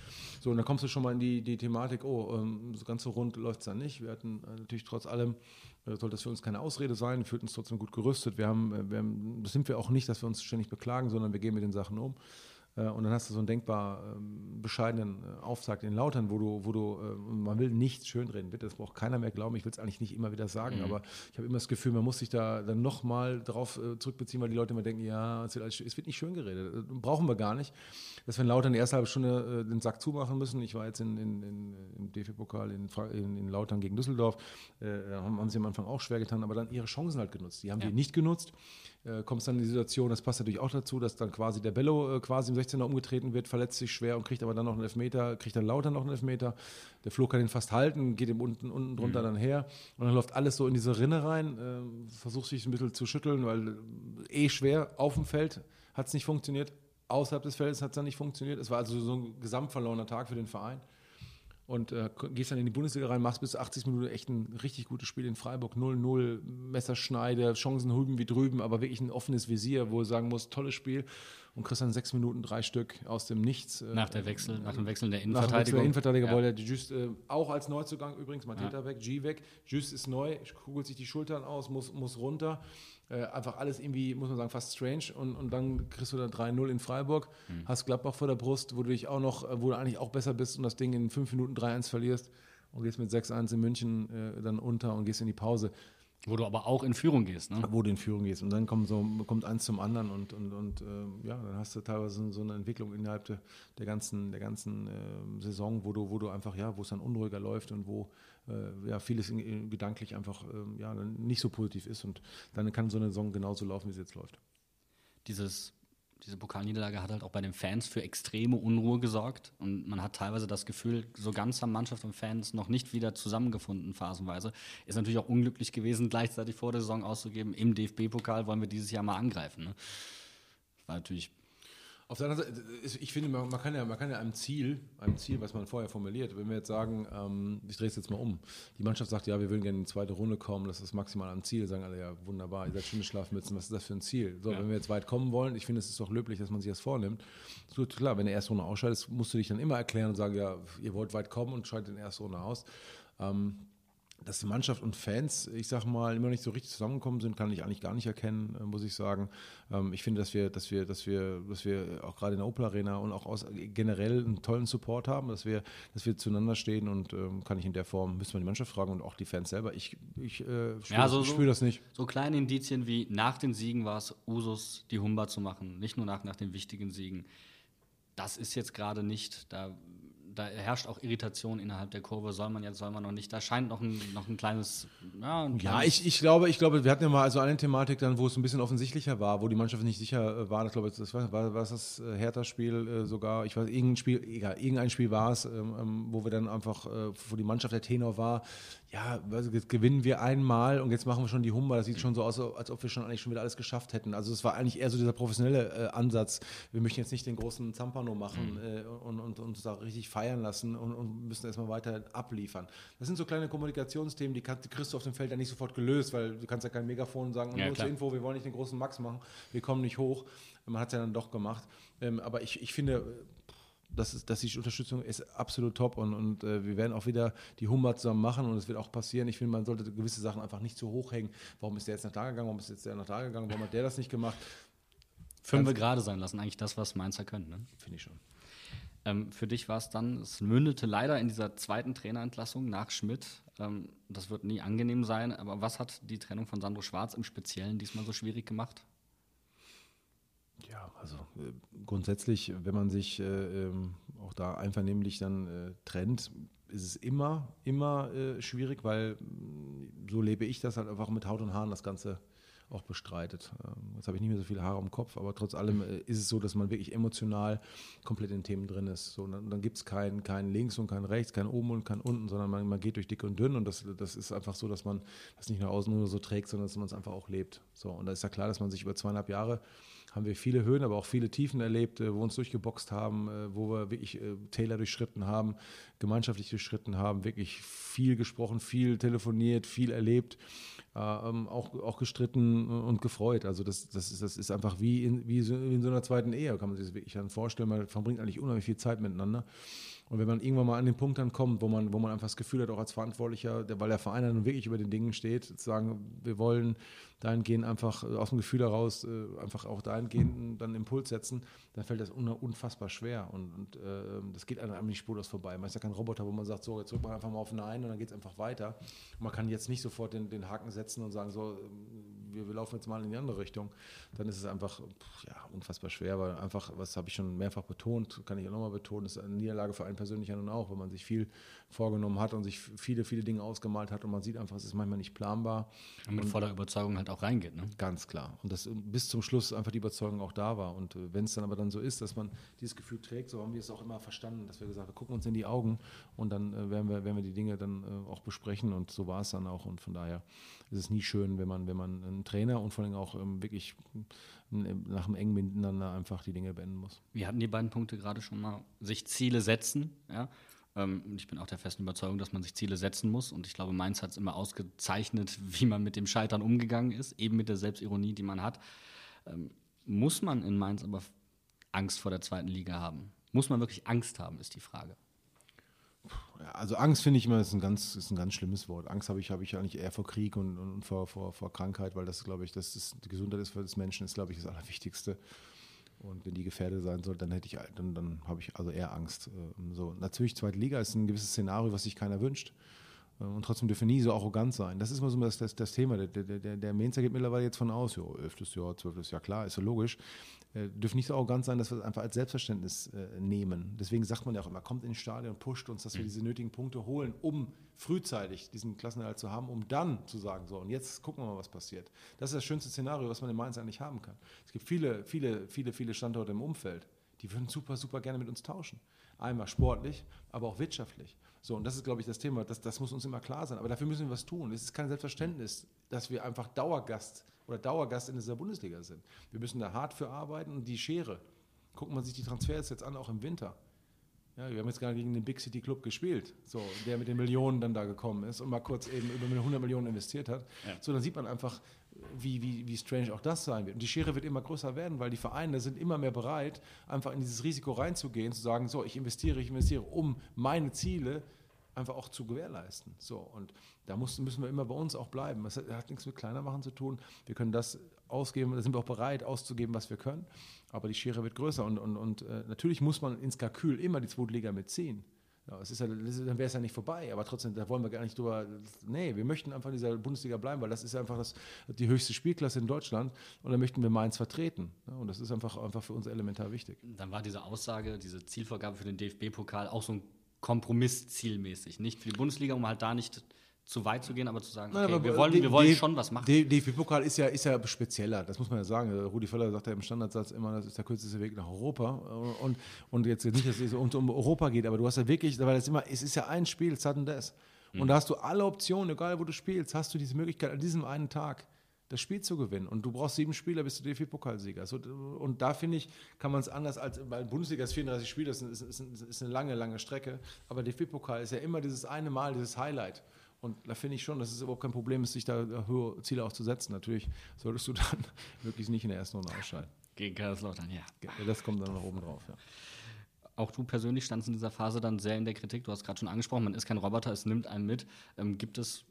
So, und dann kommst du schon mal in die, die Thematik, oh, ähm, so ganz so rund läuft es dann nicht. Wir hatten äh, natürlich trotz allem, äh, soll das für uns keine Ausrede sein, wir fühlten uns trotzdem gut gerüstet. Wir haben, äh, wir haben, das sind wir auch nicht, dass wir uns ständig beklagen, sondern wir gehen mit den Sachen um. Äh, und dann hast du so einen denkbar ähm, bescheidenen äh, Auftrag in Lautern, wo du, wo du, äh, man will nichts schönreden, bitte, das braucht keiner mehr glauben, ich will es eigentlich nicht immer wieder sagen, mhm. aber ich habe immer das Gefühl, man muss sich da dann nochmal drauf zurückbeziehen, weil die Leute immer denken, ja, es wird, es wird nicht schön geredet, brauchen wir gar nicht. Dass wir in Lautern die erste halbe Stunde den Sack zumachen müssen, ich war jetzt in, in, in, im DFB-Pokal in, in, Lautern gegen Düsseldorf, haben, haben sie am Anfang auch schwer getan, aber dann ihre Chancen halt genutzt, die haben ja. die nicht genutzt äh, kommst dann in die Situation, das passt natürlich auch dazu, dass dann quasi der Bello äh, quasi im 16er umgetreten wird, verletzt sich schwer und kriegt aber dann noch einen Elfmeter, kriegt dann lauter noch einen Elfmeter. Der Flo kann ihn fast halten, geht ihm unten, unten drunter mhm. dann her und dann läuft alles so in diese Rinne rein, äh, versucht sich ein bisschen zu schütteln, weil äh, eh schwer auf dem Feld hat es nicht funktioniert, außerhalb des Feldes hat es dann nicht funktioniert. Es war also so ein gesamtverlorener Tag für den Verein und äh, gehst dann in die Bundesliga rein, machst bis 80 Minuten echt ein richtig gutes Spiel in Freiburg, 0-0, Messerschneide, Chancen hüben wie drüben, aber wirklich ein offenes Visier, wo du sagen musst, tolles Spiel und kriegst dann sechs Minuten drei Stück aus dem Nichts. Äh, nach der Wechsel, nach dem Wechsel der Innenverteidigung. Nach dem Wechsel der Innenverteidiger ja. wollte Just äh, auch als Neuzugang übrigens, Mateta ja. weg, G weg, Just ist neu, kugelt sich die Schultern aus, muss, muss runter äh, einfach alles irgendwie, muss man sagen, fast strange. Und, und dann kriegst du da 3-0 in Freiburg, mhm. hast Gladbach vor der Brust, wo du dich auch noch, äh, wo du eigentlich auch besser bist und das Ding in fünf Minuten 3-1 verlierst und gehst mit 6-1 in München äh, dann unter und gehst in die Pause. Wo du aber auch in Führung gehst, ne? Wo du in Führung gehst. Und dann kommt, so, kommt eins zum anderen und, und, und äh, ja, dann hast du teilweise so eine Entwicklung innerhalb der, der ganzen, der ganzen äh, Saison, wo du, wo du einfach, ja, wo es dann unruhiger läuft und wo äh, ja, vieles in, in, gedanklich einfach ähm, ja, nicht so positiv ist. Und dann kann so eine Saison genauso laufen, wie sie jetzt läuft. Dieses diese Pokalniederlage hat halt auch bei den Fans für extreme Unruhe gesorgt. Und man hat teilweise das Gefühl, so ganz haben Mannschaft und Fans noch nicht wieder zusammengefunden, phasenweise. Ist natürlich auch unglücklich gewesen, gleichzeitig vor der Saison auszugeben, im DFB-Pokal wollen wir dieses Jahr mal angreifen. Ne? War natürlich auf der anderen Seite, ich finde, man, kann ja, man kann ja einem Ziel, einem Ziel, was man vorher formuliert, wenn wir jetzt sagen, ähm, ich drehe es jetzt mal um, die Mannschaft sagt, ja, wir würden gerne in die zweite Runde kommen, das ist maximal am Ziel, sagen alle, ja, wunderbar, ihr seid schöne Schlafmützen, was ist das für ein Ziel? So, ja. wenn wir jetzt weit kommen wollen, ich finde, es ist doch löblich, dass man sich das vornimmt. So, klar, wenn der erste Runde ausscheidet, musst du dich dann immer erklären und sagen, ja, ihr wollt weit kommen und scheidet in der ersten Runde aus. Ähm, dass Mannschaft und Fans, ich sag mal, immer nicht so richtig zusammengekommen sind, kann ich eigentlich gar nicht erkennen, äh, muss ich sagen. Ähm, ich finde, dass wir, dass wir, dass wir, dass wir auch gerade in der Opel Arena und auch aus, generell einen tollen Support haben, dass wir, dass wir zueinander stehen und ähm, kann ich in der Form, müssen wir die Mannschaft fragen und auch die Fans selber. Ich, ich äh, spüre ja, so, spür das nicht. So kleine Indizien wie nach den Siegen war es Usus, die Humba zu machen, nicht nur nach, nach den wichtigen Siegen das ist jetzt gerade nicht, da da herrscht auch Irritation innerhalb der Kurve. Soll man jetzt, soll man noch nicht? Da scheint noch ein, noch ein kleines. Ja, ein kleines ja ich, ich glaube, ich glaube, wir hatten ja mal also eine Thematik dann, wo es ein bisschen offensichtlicher war, wo die Mannschaft nicht sicher äh, war. Ich glaube, das war, war, war das äh, Hertha-Spiel äh, sogar. Ich weiß, irgendein Spiel, egal, irgendein Spiel war es, ähm, ähm, wo wir dann einfach, wo die Mannschaft der Tenor war, ja, also jetzt gewinnen wir einmal und jetzt machen wir schon die Humber. Das sieht schon so aus, als ob wir schon eigentlich schon wieder alles geschafft hätten. Also es war eigentlich eher so dieser professionelle Ansatz. Wir möchten jetzt nicht den großen Zampano machen mhm. äh, und, und, uns da richtig feiern lassen und, und müssen erstmal weiter abliefern. Das sind so kleine Kommunikationsthemen, die, kann, die kriegst du auf dem Feld ja nicht sofort gelöst, weil du kannst ja kein Megafon sagen, ja, nur zur Info, wir wollen nicht den großen Max machen, wir kommen nicht hoch. Man hat es ja dann doch gemacht. Ähm, aber ich, ich finde, das ist, dass die Unterstützung ist absolut top und, und äh, wir werden auch wieder die Hummer zusammen machen und es wird auch passieren. Ich finde, man sollte gewisse Sachen einfach nicht zu hoch hängen. Warum ist der jetzt nach da gegangen? Warum ist jetzt der nach da gegangen? Warum hat der das nicht gemacht? Fünf gerade sein lassen, eigentlich das, was Mainzer können. Ne? Finde ich schon. Ähm, für dich war es dann, es mündete leider in dieser zweiten Trainerentlassung nach Schmidt. Ähm, das wird nie angenehm sein, aber was hat die Trennung von Sandro Schwarz im Speziellen diesmal so schwierig gemacht? Ja, also äh, grundsätzlich, wenn man sich äh, ähm, auch da einvernehmlich dann äh, trennt, ist es immer, immer äh, schwierig, weil mm, so lebe ich das halt einfach mit Haut und Haaren das Ganze auch bestreitet. Ähm, jetzt habe ich nicht mehr so viele Haare am Kopf, aber trotz allem äh, ist es so, dass man wirklich emotional komplett in Themen drin ist. So, dann, dann gibt es kein, kein Links und kein Rechts, kein Oben und kein Unten, sondern man, man geht durch dick und dünn und das, das ist einfach so, dass man das nicht nach außen nur so trägt, sondern dass man es einfach auch lebt. So, und da ist ja klar, dass man sich über zweieinhalb Jahre haben wir viele Höhen, aber auch viele Tiefen erlebt, äh, wo wir uns durchgeboxt haben, äh, wo wir wirklich äh, Täler durchschritten haben, gemeinschaftlich durchschritten haben, wirklich viel gesprochen, viel telefoniert, viel erlebt, ähm, auch, auch gestritten und gefreut. Also das, das, ist, das ist einfach wie in, wie in so einer zweiten Ehe, kann man sich das wirklich dann vorstellen. Man verbringt eigentlich unheimlich viel Zeit miteinander. Und wenn man irgendwann mal an den Punkt dann kommt, wo man, wo man einfach das Gefühl hat, auch als Verantwortlicher, der, weil der Verein dann wirklich über den Dingen steht, zu sagen, wir wollen dahingehend einfach äh, aus dem Gefühl heraus äh, einfach auch dahingehend dann Impuls setzen, dann fällt das unfassbar schwer. Und, und äh, das geht einem nicht spurlos vorbei. Man ist ja kein Roboter, wo man sagt, so, jetzt drückt man einfach mal auf Nein und dann geht es einfach weiter. Und man kann jetzt nicht sofort den, den Haken setzen und sagen, so, wir, wir, laufen jetzt mal in die andere Richtung. Dann ist es einfach ja, unfassbar schwer, weil einfach, was habe ich schon mehrfach betont, kann ich auch nochmal betonen, ist eine Niederlage für einen persönlich ja nun auch, wenn man sich viel vorgenommen hat und sich viele, viele Dinge ausgemalt hat und man sieht einfach, es ist manchmal nicht planbar. Und mit voller Überzeugung halt auch reingeht, ne? Ganz klar. Und dass bis zum Schluss einfach die Überzeugung auch da war. Und äh, wenn es dann aber dann so ist, dass man dieses Gefühl trägt, so haben wir es auch immer verstanden, dass wir gesagt haben, wir gucken uns in die Augen und dann äh, werden, wir, werden wir die Dinge dann äh, auch besprechen und so war es dann auch. Und von daher ist es nie schön, wenn man, wenn man einen Trainer und vor allem auch ähm, wirklich nach einem engen Miteinander einfach die Dinge beenden muss. Wir hatten die beiden Punkte gerade schon mal, sich Ziele setzen, ja, ähm, und ich bin auch der festen Überzeugung, dass man sich Ziele setzen muss. Und ich glaube, Mainz hat es immer ausgezeichnet, wie man mit dem Scheitern umgegangen ist, eben mit der Selbstironie, die man hat. Ähm, muss man in Mainz aber Angst vor der zweiten Liga haben? Muss man wirklich Angst haben, ist die Frage. Also Angst finde ich immer ist ein ganz, ist ein ganz schlimmes Wort. Angst habe ich, habe ich eigentlich eher vor Krieg und, und vor, vor, vor Krankheit, weil das, glaube ich, das ist, die Gesundheit ist des Menschen ist, glaube ich, das Allerwichtigste. Und wenn die gefährdet sein soll, dann hätte ich, dann, dann habe ich also eher Angst. Ähm, so, natürlich, zweite Liga ist ein gewisses Szenario, was sich keiner wünscht. Und trotzdem dürfen nie so arrogant sein. Das ist immer so das, das, das Thema. Der, der, der, der Mainzer geht mittlerweile jetzt von aus, ja, elftes Jahr, zwölftes Jahr, klar, ist ja logisch. Äh, dürfen nicht so arrogant sein, dass wir es einfach als Selbstverständnis äh, nehmen. Deswegen sagt man ja auch immer, kommt ins Stadion, pusht uns, dass wir mhm. diese nötigen Punkte holen, um frühzeitig diesen Klassenerhalt zu haben, um dann zu sagen, so, und jetzt gucken wir mal, was passiert. Das ist das schönste Szenario, was man in Mainz eigentlich haben kann. Es gibt viele, viele, viele, viele Standorte im Umfeld, die würden super, super gerne mit uns tauschen. Einmal sportlich, aber auch wirtschaftlich. So, und das ist, glaube ich, das Thema. Das, das muss uns immer klar sein. Aber dafür müssen wir was tun. Es ist kein Selbstverständnis, dass wir einfach Dauergast oder Dauergast in dieser Bundesliga sind. Wir müssen da hart für arbeiten und die Schere. Guckt man sich die Transfers jetzt an, auch im Winter. Ja, wir haben jetzt gerade gegen den Big City Club gespielt, so, der mit den Millionen dann da gekommen ist und mal kurz eben über 100 Millionen investiert hat. Ja. So, dann sieht man einfach, wie, wie, wie strange auch das sein wird. Und die Schere wird immer größer werden, weil die Vereine sind immer mehr bereit, einfach in dieses Risiko reinzugehen, zu sagen, so, ich investiere, ich investiere, um meine Ziele einfach auch zu gewährleisten. So, und da muss, müssen wir immer bei uns auch bleiben. Das hat, hat nichts mit kleiner machen zu tun. Wir können das ausgeben, da sind wir auch bereit auszugeben, was wir können. Aber die Schere wird größer und, und, und äh, natürlich muss man ins Kalkül immer die Zweitliga mitziehen. Ja, es ist ja, dann wäre es ja nicht vorbei, aber trotzdem, da wollen wir gar nicht drüber. Nee, wir möchten einfach in dieser Bundesliga bleiben, weil das ist einfach das, die höchste Spielklasse in Deutschland und da möchten wir Mainz vertreten. Ja, und das ist einfach, einfach für uns elementar wichtig. Dann war diese Aussage, diese Zielvorgabe für den DFB-Pokal auch so ein Kompromiss zielmäßig. Nicht für die Bundesliga, um halt da nicht zu weit zu gehen, aber zu sagen, okay, Nein, wir wollen, wir wollen schon was machen. Der DFB-Pokal ist ja, ist ja spezieller, das muss man ja sagen. Rudi Völler sagt ja im Standardsatz immer, das ist der kürzeste Weg nach Europa. Und, und jetzt nicht, dass es um Europa geht, aber du hast ja wirklich, weil es immer, es ist ja ein Spiel, sudden death. Und mhm. da hast du alle Optionen, egal wo du spielst, hast du diese Möglichkeit an diesem einen Tag das Spiel zu gewinnen. Und du brauchst sieben Spieler, bis du DFB-Pokalsieger. So, und da finde ich, kann man es anders als, weil Bundesliga ist 34 Spiele, das ist, ist, ist, eine lange, lange Strecke. Aber DFB-Pokal ist ja immer dieses eine Mal, dieses Highlight. Und da finde ich schon, dass es überhaupt kein Problem ist, sich da höhere Ziele auch zu setzen. Natürlich solltest du dann wirklich nicht in der ersten Runde ausscheiden. Gegen Kaiserslautern, ja. Das kommt dann noch oben drauf, ja. Auch du persönlich standst in dieser Phase dann sehr in der Kritik. Du hast gerade schon angesprochen, man ist kein Roboter, es nimmt einen mit. Ähm, gibt es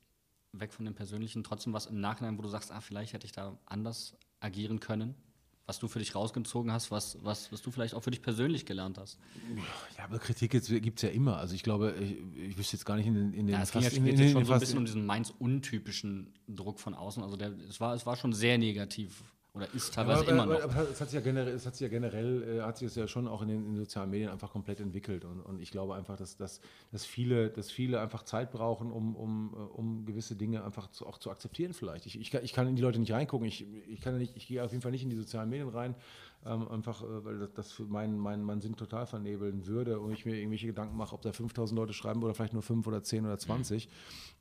weg von dem Persönlichen trotzdem was im Nachhinein, wo du sagst, ah, vielleicht hätte ich da anders agieren können? Was du für dich rausgezogen hast, was, was, was du vielleicht auch für dich persönlich gelernt hast. Ja, aber Kritik gibt es ja immer. Also ich glaube, ich, ich wüsste jetzt gar nicht in den, in den ja, es ging ja in, in, in, schon so ein bisschen um diesen Mainz-untypischen Druck von außen. Also der, es, war, es war schon sehr negativ oder ist teilweise aber, immer noch. Aber es hat sich ja generell, es hat sich ja, generell äh, hat sich das ja schon auch in den, in sozialen Medien einfach komplett entwickelt. Und, und ich glaube einfach, dass, dass, dass, viele, dass viele einfach Zeit brauchen, um, um, äh, um gewisse Dinge einfach zu, auch zu akzeptieren vielleicht. Ich, ich, kann, ich kann in die Leute nicht reingucken. Ich, ich, kann nicht, ich gehe auf jeden Fall nicht in die sozialen Medien rein. Ähm, einfach, äh, weil das, das für meinen mein, mein Sinn total vernebeln würde und ich mir irgendwelche Gedanken mache, ob da 5000 Leute schreiben oder vielleicht nur 5 oder 10 oder 20 mhm.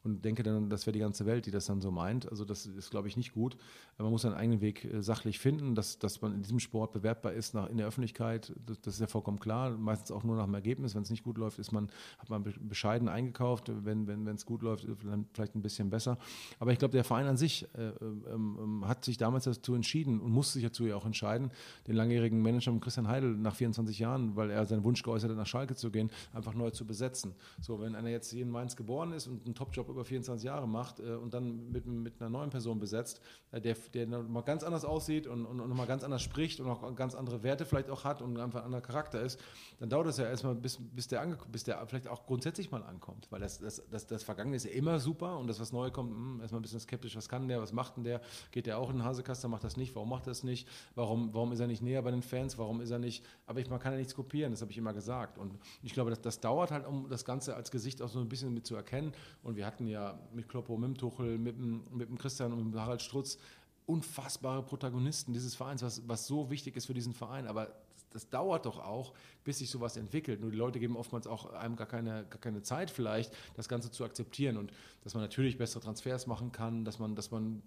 Und denke dann, das wäre die ganze Welt, die das dann so meint. Also das ist, glaube ich, nicht gut. Man muss seinen eigenen Weg äh, sachlich finden, dass, dass man in diesem Sport bewertbar ist nach, in der Öffentlichkeit. Das, das ist ja vollkommen klar. Meistens auch nur nach dem Ergebnis. Wenn es nicht gut läuft, ist man, hat man bescheiden eingekauft. Wenn es wenn, gut läuft, dann vielleicht ein bisschen besser. Aber ich glaube, der Verein an sich äh, ähm, ähm, hat sich damals dazu entschieden und musste sich dazu ja auch entscheiden, den langjährigen Manager Christian Heidel nach 24 Jahren, weil er seinen Wunsch geäußert hat, nach Schalke zu gehen, einfach neu zu besetzen. So, wenn einer jetzt hier in Mainz geboren ist und einen Topjob über 24 Jahre macht äh, und dann mit, mit einer neuen Person besetzt, äh, der, der mal ganz anders aussieht und, und, und nochmal ganz anders spricht und auch ganz andere Werte vielleicht auch hat und einfach ein anderer Charakter ist, dann dauert es ja erstmal, bis, bis, der, bis der vielleicht auch grundsätzlich mal ankommt. Weil das, das, das, das Vergangene ist ja immer super und das, was neu kommt, mh, hm, erstmal ein bisschen skeptisch, was kann der, was macht denn der, geht der auch in den Hasekaster, macht das nicht, warum macht das nicht, warum, warum ist er nicht näher bei den Fans, warum ist er nicht, aber ich, man kann ja nichts kopieren, das habe ich immer gesagt. Und ich glaube, das, das dauert halt, um das Ganze als Gesicht auch so ein bisschen mit zu erkennen. Und wir hatten ja mit Kloppo, mit dem Tuchel, mit dem, mit dem Christian und mit dem Harald Strutz unfassbare Protagonisten dieses Vereins, was, was so wichtig ist für diesen Verein. Aber das dauert doch auch, bis sich sowas entwickelt. Nur die Leute geben oftmals auch einem gar keine, gar keine Zeit vielleicht, das Ganze zu akzeptieren und dass man natürlich bessere Transfers machen kann, dass man, dass man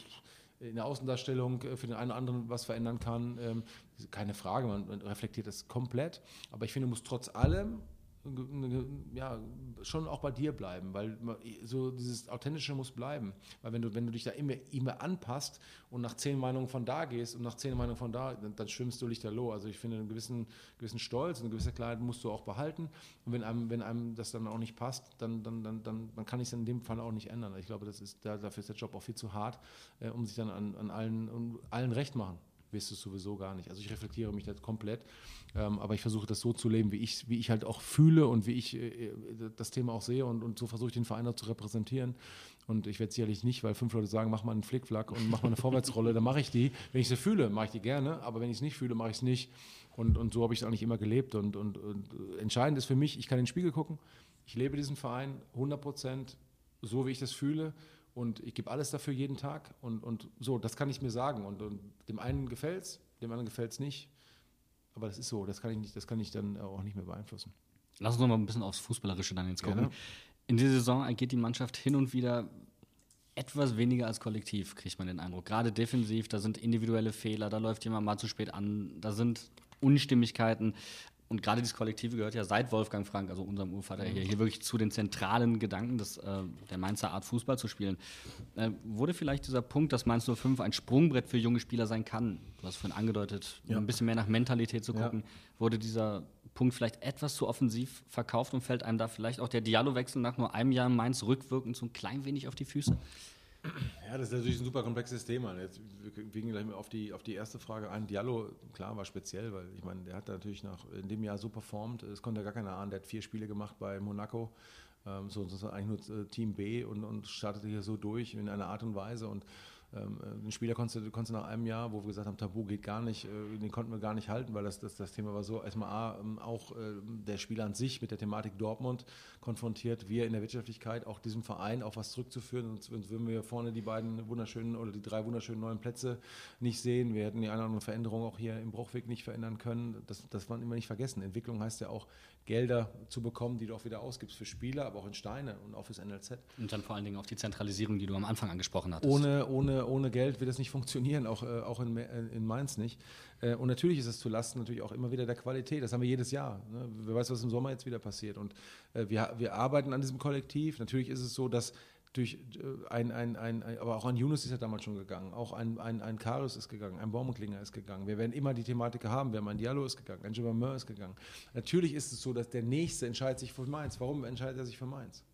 in der Außendarstellung äh, für den einen oder anderen was verändern kann. Ähm, keine Frage, man reflektiert das komplett. Aber ich finde, muss trotz allem ja, schon auch bei dir bleiben, weil so dieses Authentische muss bleiben. Weil wenn du, wenn du dich da immer, immer anpasst und nach zehn Meinungen von da gehst und nach zehn Meinungen von da, dann, dann schwimmst du lichterloh. Also ich finde, einen gewissen, gewissen Stolz, eine gewisse Klarheit musst du auch behalten. Und wenn einem, wenn einem das dann auch nicht passt, dann, dann, dann, dann, dann kann ich es in dem Fall auch nicht ändern. Ich glaube, das ist, dafür ist der Job auch viel zu hart, äh, um sich dann an, an allen, um allen recht machen wirst du es sowieso gar nicht. Also ich reflektiere mich da komplett, ähm, aber ich versuche das so zu leben, wie ich, wie ich halt auch fühle und wie ich äh, das Thema auch sehe und, und so versuche ich den Verein auch zu repräsentieren. Und ich werde sicherlich nicht, weil fünf Leute sagen, mach mal einen Flickflack und mach mal eine Vorwärtsrolle, dann mache ich die. Wenn ich sie fühle, mache ich die gerne, aber wenn ich es nicht fühle, mache ich es nicht. Und, und so habe ich es eigentlich immer gelebt. Und, und, und entscheidend ist für mich, ich kann in den Spiegel gucken, ich lebe diesen Verein 100 Prozent so, wie ich das fühle und ich gebe alles dafür jeden Tag und, und so, das kann ich mir sagen. Und, und dem einen gefällt es, dem anderen gefällt es nicht. Aber das ist so, das kann ich nicht, das kann ich dann auch nicht mehr beeinflussen. Lass uns noch mal ein bisschen aufs Fußballerische dann jetzt gucken. Gerne. In dieser Saison agiert die Mannschaft hin und wieder etwas weniger als Kollektiv, kriegt man den Eindruck. Gerade defensiv, da sind individuelle Fehler, da läuft jemand mal zu spät an, da sind Unstimmigkeiten und gerade dieses Kollektive gehört ja seit Wolfgang Frank, also unserem Urvater, hier, hier wirklich zu den zentralen Gedanken des, äh, der Mainzer Art, Fußball zu spielen. Äh, wurde vielleicht dieser Punkt, dass Mainz 05 ein Sprungbrett für junge Spieler sein kann, du hast vorhin angedeutet, ja. ein bisschen mehr nach Mentalität zu gucken, ja. wurde dieser Punkt vielleicht etwas zu offensiv verkauft und fällt einem da vielleicht auch der Dialogwechsel nach nur einem Jahr Mainz rückwirkend so ein klein wenig auf die Füße? Ja, das ist natürlich ein super komplexes Thema. Jetzt wir gehen gleich mal auf die, auf die erste Frage ein. Diallo, klar, war speziell, weil ich meine, der hat natürlich nach, in dem Jahr so performt. Es konnte ja gar keiner ahnen. Der hat vier Spiele gemacht bei Monaco. Ähm, so, ist eigentlich nur äh, Team B und, und startete hier so durch in einer Art und Weise. Und ähm, äh, den Spieler konntest du, konntest du nach einem Jahr, wo wir gesagt haben, Tabu geht gar nicht, äh, den konnten wir gar nicht halten, weil das, das, das Thema war so, erstmal A, ähm, auch äh, der Spieler an sich mit der Thematik Dortmund konfrontiert, wir in der Wirtschaftlichkeit, auch diesem Verein auch was zurückzuführen, sonst würden wir vorne die beiden wunderschönen oder die drei wunderschönen neuen Plätze nicht sehen. Wir hätten die eine oder andere Veränderung auch hier im Bruchweg nicht verändern können. Das, das man immer nicht vergessen. Entwicklung heißt ja auch, Gelder zu bekommen, die du auch wieder ausgibst für Spieler, aber auch in Steine und auch fürs NLZ. Und dann vor allen Dingen auf die Zentralisierung, die du am Anfang angesprochen hattest. Ohne, ohne, ohne Geld wird das nicht funktionieren, auch, äh, auch in, in Mainz nicht. Äh, und natürlich ist es zu Lasten natürlich auch immer wieder der Qualität. Das haben wir jedes Jahr. Ne? Wer weiß, was im Sommer jetzt wieder passiert. Und äh, wir, wir arbeiten an diesem Kollektiv. Natürlich ist es so, dass durch äh, ein, ein, ein, ein, aber auch ein Yunus ist ja damals schon gegangen, auch ein, ein, ein Karius ist gegangen, ein Baumklinger ist gegangen. Wir werden immer die Thematik haben, wir haben ein Diallo ist gegangen, ein Jibameur ist gegangen. Natürlich ist es so, dass der Nächste entscheidet sich für Mainz. Warum entscheidet er sich für Mainz?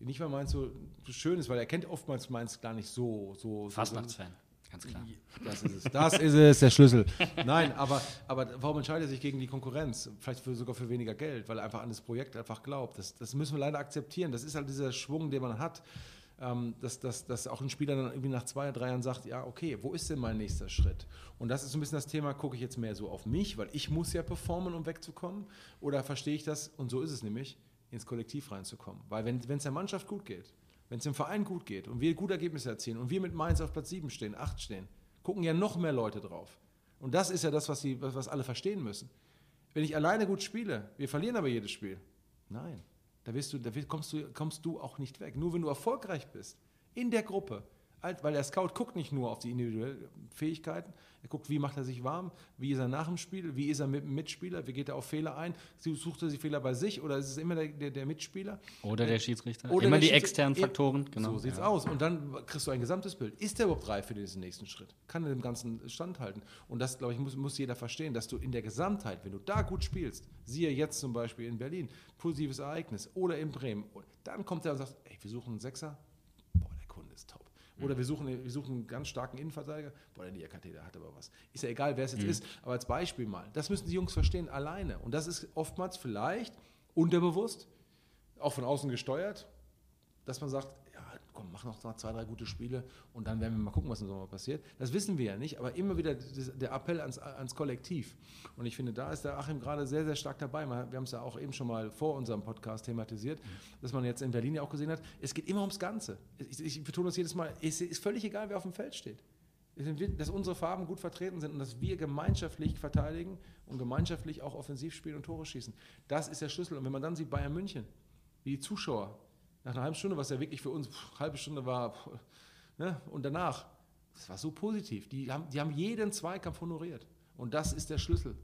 Nicht, weil Mainz so, so schön ist, weil er kennt oftmals Mainz gar nicht so. so Fastnachtsfan. Ganz klar. Das ist es. Das ist es, der Schlüssel. Nein, aber, aber warum entscheidet er sich gegen die Konkurrenz? Vielleicht für, sogar für weniger Geld, weil er einfach an das Projekt einfach glaubt. Das, das müssen wir leider akzeptieren. Das ist halt dieser Schwung, den man hat ähm, dass, dass, dass auch ein Spieler dann irgendwie nach zwei, drei Jahren sagt, ja, okay, wo ist denn mein nächster Schritt? Und das ist so ein bisschen das Thema, gucke ich jetzt mehr so auf mich, weil ich muss ja performen, um wegzukommen, oder verstehe ich das, und so ist es nämlich, ins Kollektiv reinzukommen. Weil wenn es der Mannschaft gut geht, wenn es dem Verein gut geht und wir gute Ergebnisse erzielen und wir mit Mainz auf Platz 7 stehen, 8 stehen, gucken ja noch mehr Leute drauf. Und das ist ja das, was, die, was alle verstehen müssen. Wenn ich alleine gut spiele, wir verlieren aber jedes Spiel. Nein, da, du, da kommst, du, kommst du auch nicht weg. Nur wenn du erfolgreich bist in der Gruppe, weil der Scout guckt nicht nur auf die individuellen Fähigkeiten, er guckt, wie macht er sich warm, wie ist er nach dem Spiel, wie ist er mit dem Mitspieler, wie geht er auf Fehler ein, sucht er sich Fehler bei sich oder ist es immer der, der, der Mitspieler? Oder der Schiedsrichter. Oder immer die externen Faktoren. Genau. So sieht es ja. aus. Und dann kriegst du ein gesamtes Bild. Ist der überhaupt reif für diesen nächsten Schritt? Kann er dem Ganzen standhalten? Und das, glaube ich, muss, muss jeder verstehen, dass du in der Gesamtheit, wenn du da gut spielst, siehe jetzt zum Beispiel in Berlin, positives Ereignis oder in Bremen, dann kommt er und sagt, ey, wir suchen einen Sechser, boah, der Kunde ist top. Oder wir suchen, wir suchen einen ganz starken Innenverteidiger. Boah, der Diakate, der hat aber was. Ist ja egal, wer es jetzt mhm. ist, aber als Beispiel mal. Das müssen die Jungs verstehen, alleine. Und das ist oftmals vielleicht unterbewusst, auch von außen gesteuert, dass man sagt, komm, mach noch zwei, drei gute Spiele und dann werden wir mal gucken, was im Sommer passiert. Das wissen wir ja nicht, aber immer wieder der Appell ans, ans Kollektiv. Und ich finde, da ist der Achim gerade sehr, sehr stark dabei. Wir haben es ja auch eben schon mal vor unserem Podcast thematisiert, dass man jetzt in Berlin ja auch gesehen hat, es geht immer ums Ganze. Ich, ich betone das jedes Mal, es ist völlig egal, wer auf dem Feld steht dass unsere Farben gut vertreten sind und dass wir gemeinschaftlich verteidigen und gemeinschaftlich auch offensiv spielen und Tore schießen. Das ist der Schlüssel. Und wenn man dann sieht, Bayern München, wie die Zuschauer nach einer halben Stunde, was ja wirklich für uns pff, halbe Stunde war, pff, ne? und danach, das war so positiv. Die haben, die haben jeden Zweikampf honoriert. Und das ist der Schlüssel.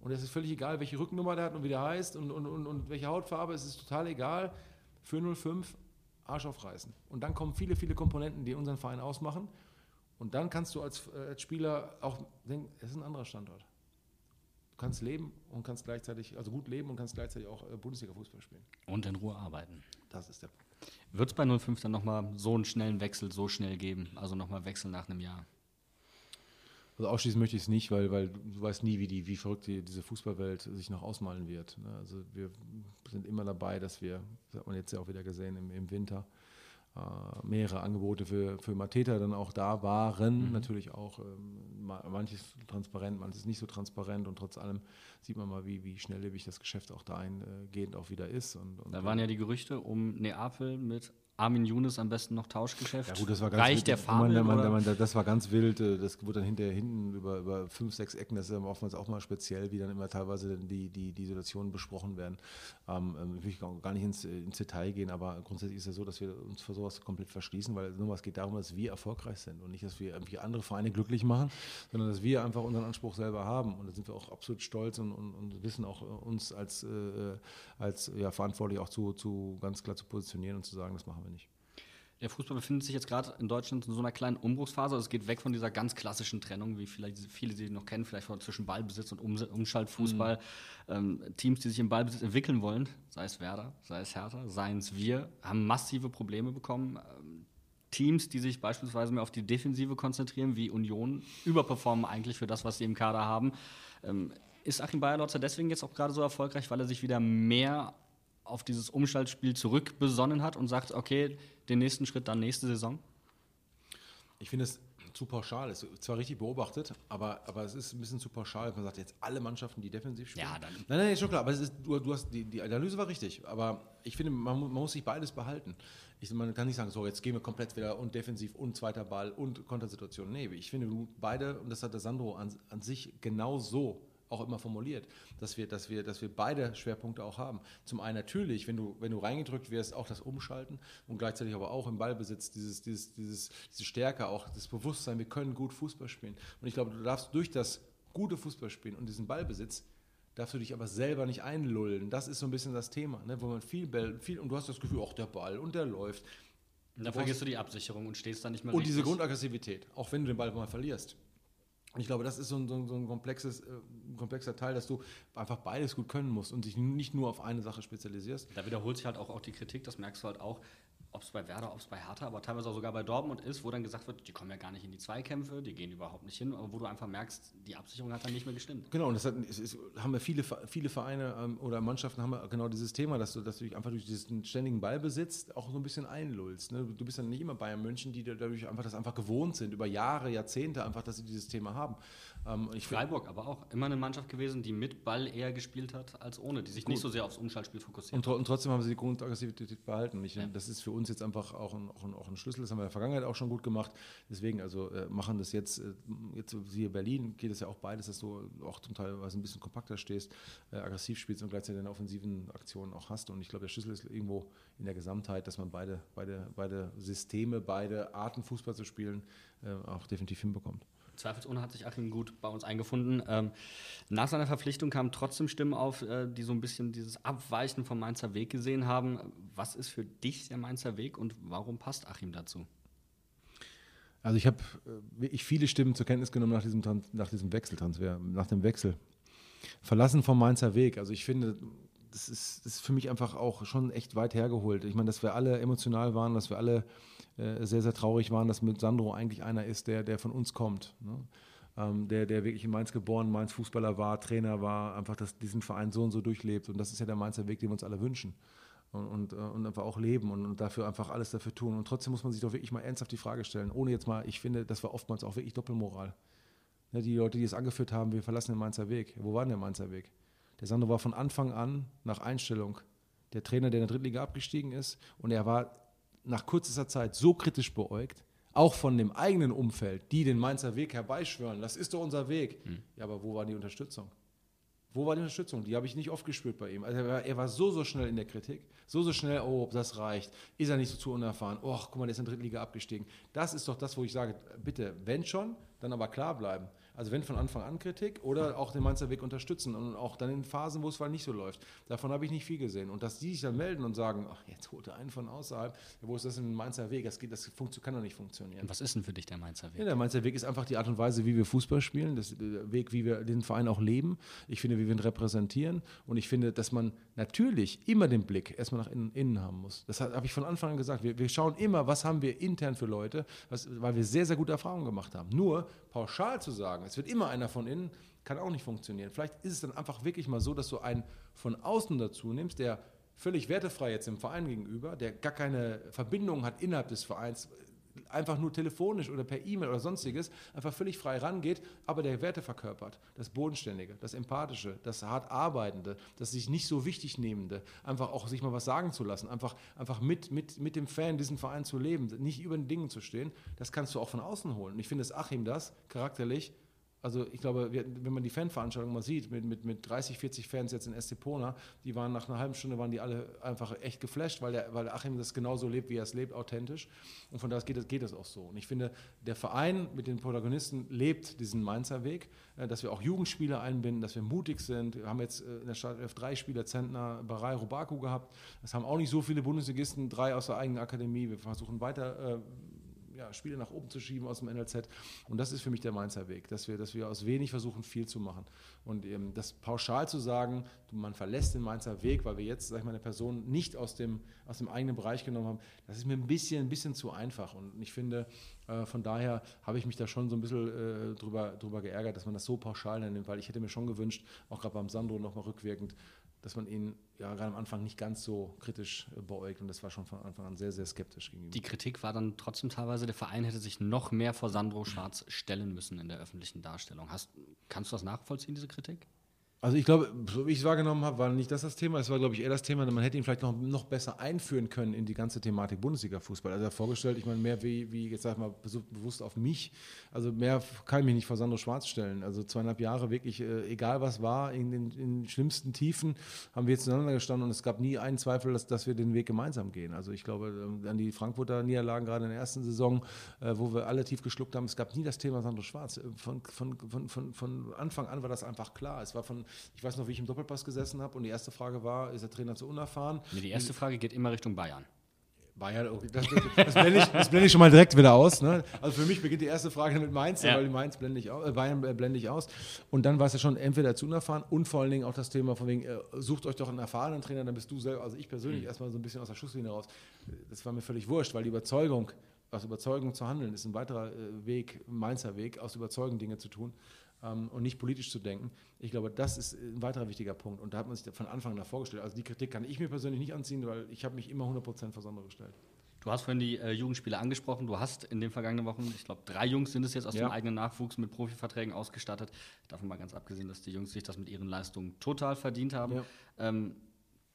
Und es ist völlig egal, welche Rückennummer der hat und wie der heißt und, und, und, und welche Hautfarbe, es ist total egal. Für 05 Arsch aufreißen. Und dann kommen viele, viele Komponenten, die unseren Verein ausmachen. Und dann kannst du als, äh, als Spieler auch denken, es ist ein anderer Standort. Du kannst leben und kannst gleichzeitig, also gut leben und kannst gleichzeitig auch äh, Bundesliga-Fußball spielen. Und in Ruhe arbeiten. Das ist der Punkt. Wird es bei 05 dann nochmal so einen schnellen Wechsel so schnell geben? Also nochmal Wechsel nach einem Jahr? Also ausschließen möchte ich es nicht, weil, weil du weißt nie, wie, die, wie verrückt die, diese Fußballwelt sich noch ausmalen wird. Ne? Also wir sind immer dabei, dass wir, das hat man jetzt ja auch wieder gesehen im, im Winter, äh, mehrere Angebote für, für Mateta dann auch da waren. Mhm. Natürlich auch ähm, manches transparent, manches nicht so transparent und trotz allem sieht man mal, wie, wie schnelllebig das Geschäft auch dahingehend auch wieder ist. Und, und da waren ja die Gerüchte um Neapel mit Armin Younes am besten noch Tauschgeschäft. Ja gut, das war ganz Reicht wild. der Fabel, man, man, man, Das war ganz wild. Äh, das wurde dann hinterher hinten über, über fünf, sechs Ecken. Das ist oftmals auch mal speziell, wie dann immer teilweise die, die, die Situationen besprochen werden. Ähm, ähm will ich gar nicht ins, ins Detail gehen, aber grundsätzlich ist es ja so, dass wir uns für sowas komplett verschließen, weil nur es geht darum, dass wir erfolgreich sind und nicht, dass wir irgendwie andere Vereine glücklich machen, sondern dass wir einfach unseren Anspruch selber haben. Und da sind wir auch absolut stolz und, und, und wissen auch äh, uns als, äh, als ja, verantwortlich auch zu, zu ganz klar zu positionieren und zu sagen, das machen wir nicht. Der Fußball befindet sich jetzt gerade in Deutschland in so einer kleinen Umbruchsphase. Also es geht weg von dieser ganz klassischen Trennung, wie vielleicht viele sie noch kennen, vielleicht zwischen Ballbesitz und Umschaltfußball. Mhm. Ähm, Teams, die sich im Ballbesitz entwickeln wollen, sei es Werder, sei es Hertha, seien es wir, haben massive Probleme bekommen. Ähm, Teams, die sich beispielsweise mehr auf die Defensive konzentrieren, wie Union, überperformen eigentlich für das, was sie im Kader haben. Ähm, ist Achim Bayerlotzer deswegen jetzt auch gerade so erfolgreich, weil er sich wieder mehr auf dieses Umschaltspiel zurückbesonnen hat und sagt, okay, den nächsten Schritt dann nächste Saison? Ich finde es zu pauschal. Es ist zwar richtig beobachtet, aber, aber es ist ein bisschen zu pauschal. Man sagt jetzt alle Mannschaften, die defensiv spielen. Ja, dann. Nein, nein, ist schon klar. Aber es ist, du, du hast, die, die Analyse war richtig. Aber ich finde, man, man muss sich beides behalten. Ich, man kann nicht sagen, so, jetzt gehen wir komplett wieder und defensiv und zweiter Ball und Kontersituation. Nee, ich finde, du beide, und das hat der Sandro an, an sich genau so auch immer formuliert, dass wir, dass wir, dass wir beide Schwerpunkte auch haben. Zum einen natürlich, wenn du, wenn du reingedrückt wirst, auch das Umschalten und gleichzeitig aber auch im Ballbesitz dieses, dieses, dieses, diese Stärke, auch das Bewusstsein, wir können gut Fußball spielen. Und ich glaube, du darfst durch das gute Fußballspielen und diesen Ballbesitz darfst du dich aber selber nicht einlullen. Das ist so ein bisschen das Thema, ne? wo man viel, Ball, viel und du hast das Gefühl, ach der Ball und der läuft. Und da vergisst du die Absicherung und stehst da nicht mehr Und richtig. diese Grundaggressivität, auch wenn du den Ball mal verlierst. Und ich glaube, das ist so ein, so ein, so ein komplexes, äh, komplexer Teil, dass du einfach beides gut können musst und dich nicht nur auf eine Sache spezialisierst. Da wiederholt sich halt auch, auch die Kritik, das merkst du halt auch, ob es bei Werder, ob es bei Hertha, aber teilweise auch sogar bei Dortmund ist, wo dann gesagt wird, die kommen ja gar nicht in die Zweikämpfe, die gehen überhaupt nicht hin, aber wo du einfach merkst, die Absicherung hat dann nicht mehr gestimmt. Genau, und das hat, es ist, haben wir viele, viele Vereine ähm, oder Mannschaften haben wir genau dieses Thema, dass du, dass du dich einfach durch diesen ständigen Ballbesitz auch so ein bisschen einlullst. Ne? Du bist dann nicht immer Bayern München, die dadurch einfach das einfach gewohnt sind, über Jahre, Jahrzehnte einfach, dass sie dieses Thema haben. Ähm, Freiburg aber auch immer eine Mannschaft gewesen, die mit Ball eher gespielt hat als ohne, die sich Gut. nicht so sehr aufs Umschaltspiel fokussiert. Und, und trotzdem haben sie die Grundaggressivität behalten. Ich, ja. Das ist für uns jetzt einfach auch ein, auch, ein, auch ein, Schlüssel. Das haben wir in der Vergangenheit auch schon gut gemacht. Deswegen, also äh, machen das jetzt, äh, jetzt siehe Berlin, geht es ja auch beides, dass du auch zum Teil was ein bisschen kompakter stehst, äh, aggressiv spielst und gleichzeitig deine offensiven Aktionen auch hast. Und ich glaube, der Schlüssel ist irgendwo in der Gesamtheit, dass man beide, beide, beide Systeme, beide Arten Fußball zu spielen, äh, auch definitiv hinbekommt. Zweifelsohne hat sich Achim gut bei uns eingefunden. Ähm, nach seiner Verpflichtung kamen trotzdem Stimmen auf, äh, die so ein bisschen dieses Abweichen vom Mainzer Weg gesehen haben. Was ist für dich der Mainzer Weg und warum passt Achim dazu? Also ich habe äh, wirklich viele Stimmen zur Kenntnis genommen nach diesem, nach diesem Wechseltransfer, nach dem Wechsel. Verlassen vom Mainzer Weg. Also ich finde, das ist, das ist für mich einfach auch schon echt weit hergeholt. Ich meine, dass wir alle emotional waren, dass wir alle äh, sehr, sehr traurig waren, dass mit Sandro eigentlich einer ist, der, der von uns kommt. Ne? Ähm, der, der wirklich in Mainz geboren, Mainz Fußballer war, Trainer war, einfach dass diesen Verein so und so durchlebt. Und das ist ja der Mainzer Weg, den wir uns alle wünschen. Und, und, äh, und einfach auch leben und, und, dafür einfach alles dafür tun. Und trotzdem muss man sich doch wirklich mal ernsthaft die Frage stellen, ohne jetzt mal, ich finde, das war oftmals auch wirklich Doppelmoral. Ne, die Leute, die es angeführt haben, wir verlassen den Mainzer Weg. Wo war denn der Mainzer Weg? Der Sandro war von Anfang an nach Einstellung der Trainer, der in der Drittliga abgestiegen ist. Und er war nach kürzester Zeit so kritisch beäugt, auch von dem eigenen Umfeld, die den Mainzer Weg herbeischwören. Das ist doch unser Weg. Hm. Ja, aber wo war die Unterstützung? Wo war die Unterstützung? Die habe ich nicht oft gespürt bei ihm. Also er, war, er war, so, so schnell in der Kritik. So, so schnell, oh, das reicht. Ist er nicht so zu unerfahren? Oh, guck mal, der ist in der Drittliga abgestiegen. Das ist doch das, wo ich sage, bitte, wenn schon, dann aber klar bleiben. Also wenn von Anfang an Kritik oder auch den Mainzer Weg unterstützen und auch dann in Phasen, wo es mal nicht so läuft. Davon habe ich nicht viel gesehen. Und dass die sich dann melden und sagen, ach, jetzt holt er einen von außerhalb, wo ist das denn ein Mainzer Weg? Das, geht, das kann doch nicht funktionieren. Und was ist denn für dich der Mainzer Weg? Ja, der Mainzer Weg ist einfach die Art und Weise, wie wir Fußball spielen, der äh, Weg, wie wir den Verein auch leben. Ich finde, wie wir ihn repräsentieren. Und ich finde, dass man natürlich immer den Blick erstmal nach innen, innen haben muss. Das habe ich von Anfang an gesagt. Wir, wir, schauen immer, was haben wir intern für Leute, was, weil wir sehr, sehr gute Erfahrungen gemacht haben. Nur pauschal zu sagen, es wird immer einer von innen, kann auch nicht funktionieren. Vielleicht ist es dann einfach wirklich mal so, dass du einen von außen dazu nimmst, der völlig wertefrei jetzt dem Verein gegenüber, der gar keine Verbindung hat innerhalb des Vereins, einfach nur telefonisch oder per E-Mail oder sonstiges einfach völlig frei rangeht, aber der Werte verkörpert. Das Bodenständige, das Empathische, das hart Arbeitende, das sich nicht so wichtig nehmende, einfach auch sich mal was sagen zu lassen, einfach, einfach mit, mit, mit dem Fan diesen Verein zu leben, nicht über den Dingen zu stehen, das kannst du auch von außen holen. Und ich finde, dass Achim das charakterlich also ich glaube, wenn man die Fanveranstaltung mal sieht, mit, mit, mit 30, 40 Fans jetzt in Estepona, die waren nach einer halben Stunde, waren die alle einfach echt geflasht, weil, der, weil Achim das genauso lebt, wie er es lebt, authentisch. Und von daher geht, geht es auch so. Und ich finde, der Verein mit den Protagonisten lebt diesen Mainzer Weg, äh, dass wir auch Jugendspieler einbinden, dass wir mutig sind. Wir haben jetzt äh, in der Stadt F drei Spieler, Zentner, Barei, Rubaku gehabt. Das haben auch nicht so viele Bundesligisten, drei aus der eigenen Akademie. Wir versuchen weiter äh, ja, Spiele nach oben zu schieben aus dem NLZ. Und das ist für mich der Mainzer Weg, dass wir, dass wir aus wenig versuchen, viel zu machen. Und ähm, das pauschal zu sagen, man verlässt den Mainzer Weg, weil wir jetzt, sag ich mal, eine Person nicht aus dem, aus dem eigenen Bereich genommen haben, das ist mir ein bisschen, ein bisschen zu einfach. Und ich finde, äh, von daher habe ich mich da schon so ein bisschen äh, drüber, drüber geärgert, dass man das so pauschal nimmt, weil ich hätte mir schon gewünscht, auch gerade beim Sandro nochmal rückwirkend, dass man ihn ja gerade am Anfang nicht ganz so kritisch äh, beäugt und das war schon von Anfang an sehr, sehr skeptisch gegenüber. Die Kritik war dann trotzdem teilweise, der Verein hätte sich noch mehr vor Sandro Schwarz stellen müssen in der öffentlichen Darstellung. Hast, kannst du das nachvollziehen, diese Kritik? Also ich glaube, so wie ich es wahrgenommen habe, war nicht das das Thema. Es war, glaube ich, eher das Thema, man hätte ihn vielleicht noch, noch besser einführen können in die ganze Thematik Bundesliga-Fußball. Also er vorgestellt, ich meine, mehr wie, wie jetzt sag ich mal, bewusst auf mich. Also mehr kann ich mich nicht vor Sandro Schwarz stellen. Also zweieinhalb Jahre wirklich, äh, egal was war, in den, in schlimmsten Tiefen haben wir zueinander gestanden und es gab nie einen Zweifel, dass, dass wir den Weg gemeinsam gehen. Also ich glaube, ähm, an die Frankfurter Niederlagen gerade in der ersten Saison, äh, wo wir alle tief geschluckt haben, es gab nie das Thema Sandro Schwarz. Äh, von, von, von, von, von Anfang an war das einfach klar. Es war von, ich weiß noch, wie ich im Doppelpass gesessen habe und die erste Frage war, ist der Trainer zu unerfahren? Nee, die erste Frage geht immer Richtung Bayern. Bayern, okay, das, das, blende ich, das, blende ich, schon mal direkt wieder aus. Ne? Also für mich beginnt die erste Frage mit Mainz, ja. weil Mainz blende ich aus, äh, Bayern blende ich aus. Und dann war es ja schon entweder zu unerfahren und vor allen Dingen auch das Thema von wegen, äh, sucht euch doch einen erfahrenen Trainer, dann bist du selber, also ich persönlich mhm. erstmal so ein bisschen aus der Schusslinie raus. Das war mir völlig wurscht, weil die Überzeugung, aus Überzeugung zu handeln, ist ein weiterer äh, Weg, Mainzer Weg, aus Überzeugung Dinge zu tun ähm, und nicht politisch zu denken. Ich glaube, das ist ein weiterer wichtiger Punkt. Und da hat man sich von Anfang an vorgestellt. Also die Kritik kann ich mir persönlich nicht anziehen, weil ich habe mich immer 100% vor Sondere gestellt. Du hast vorhin die äh, Jugendspiele angesprochen. Du hast in den vergangenen Wochen, ich glaube, drei Jungs sind es jetzt aus ja. dem eigenen Nachwuchs mit Profiverträgen ausgestattet. Davon mal ganz abgesehen, dass die Jungs sich das mit ihren Leistungen total verdient haben. Ja. Ähm,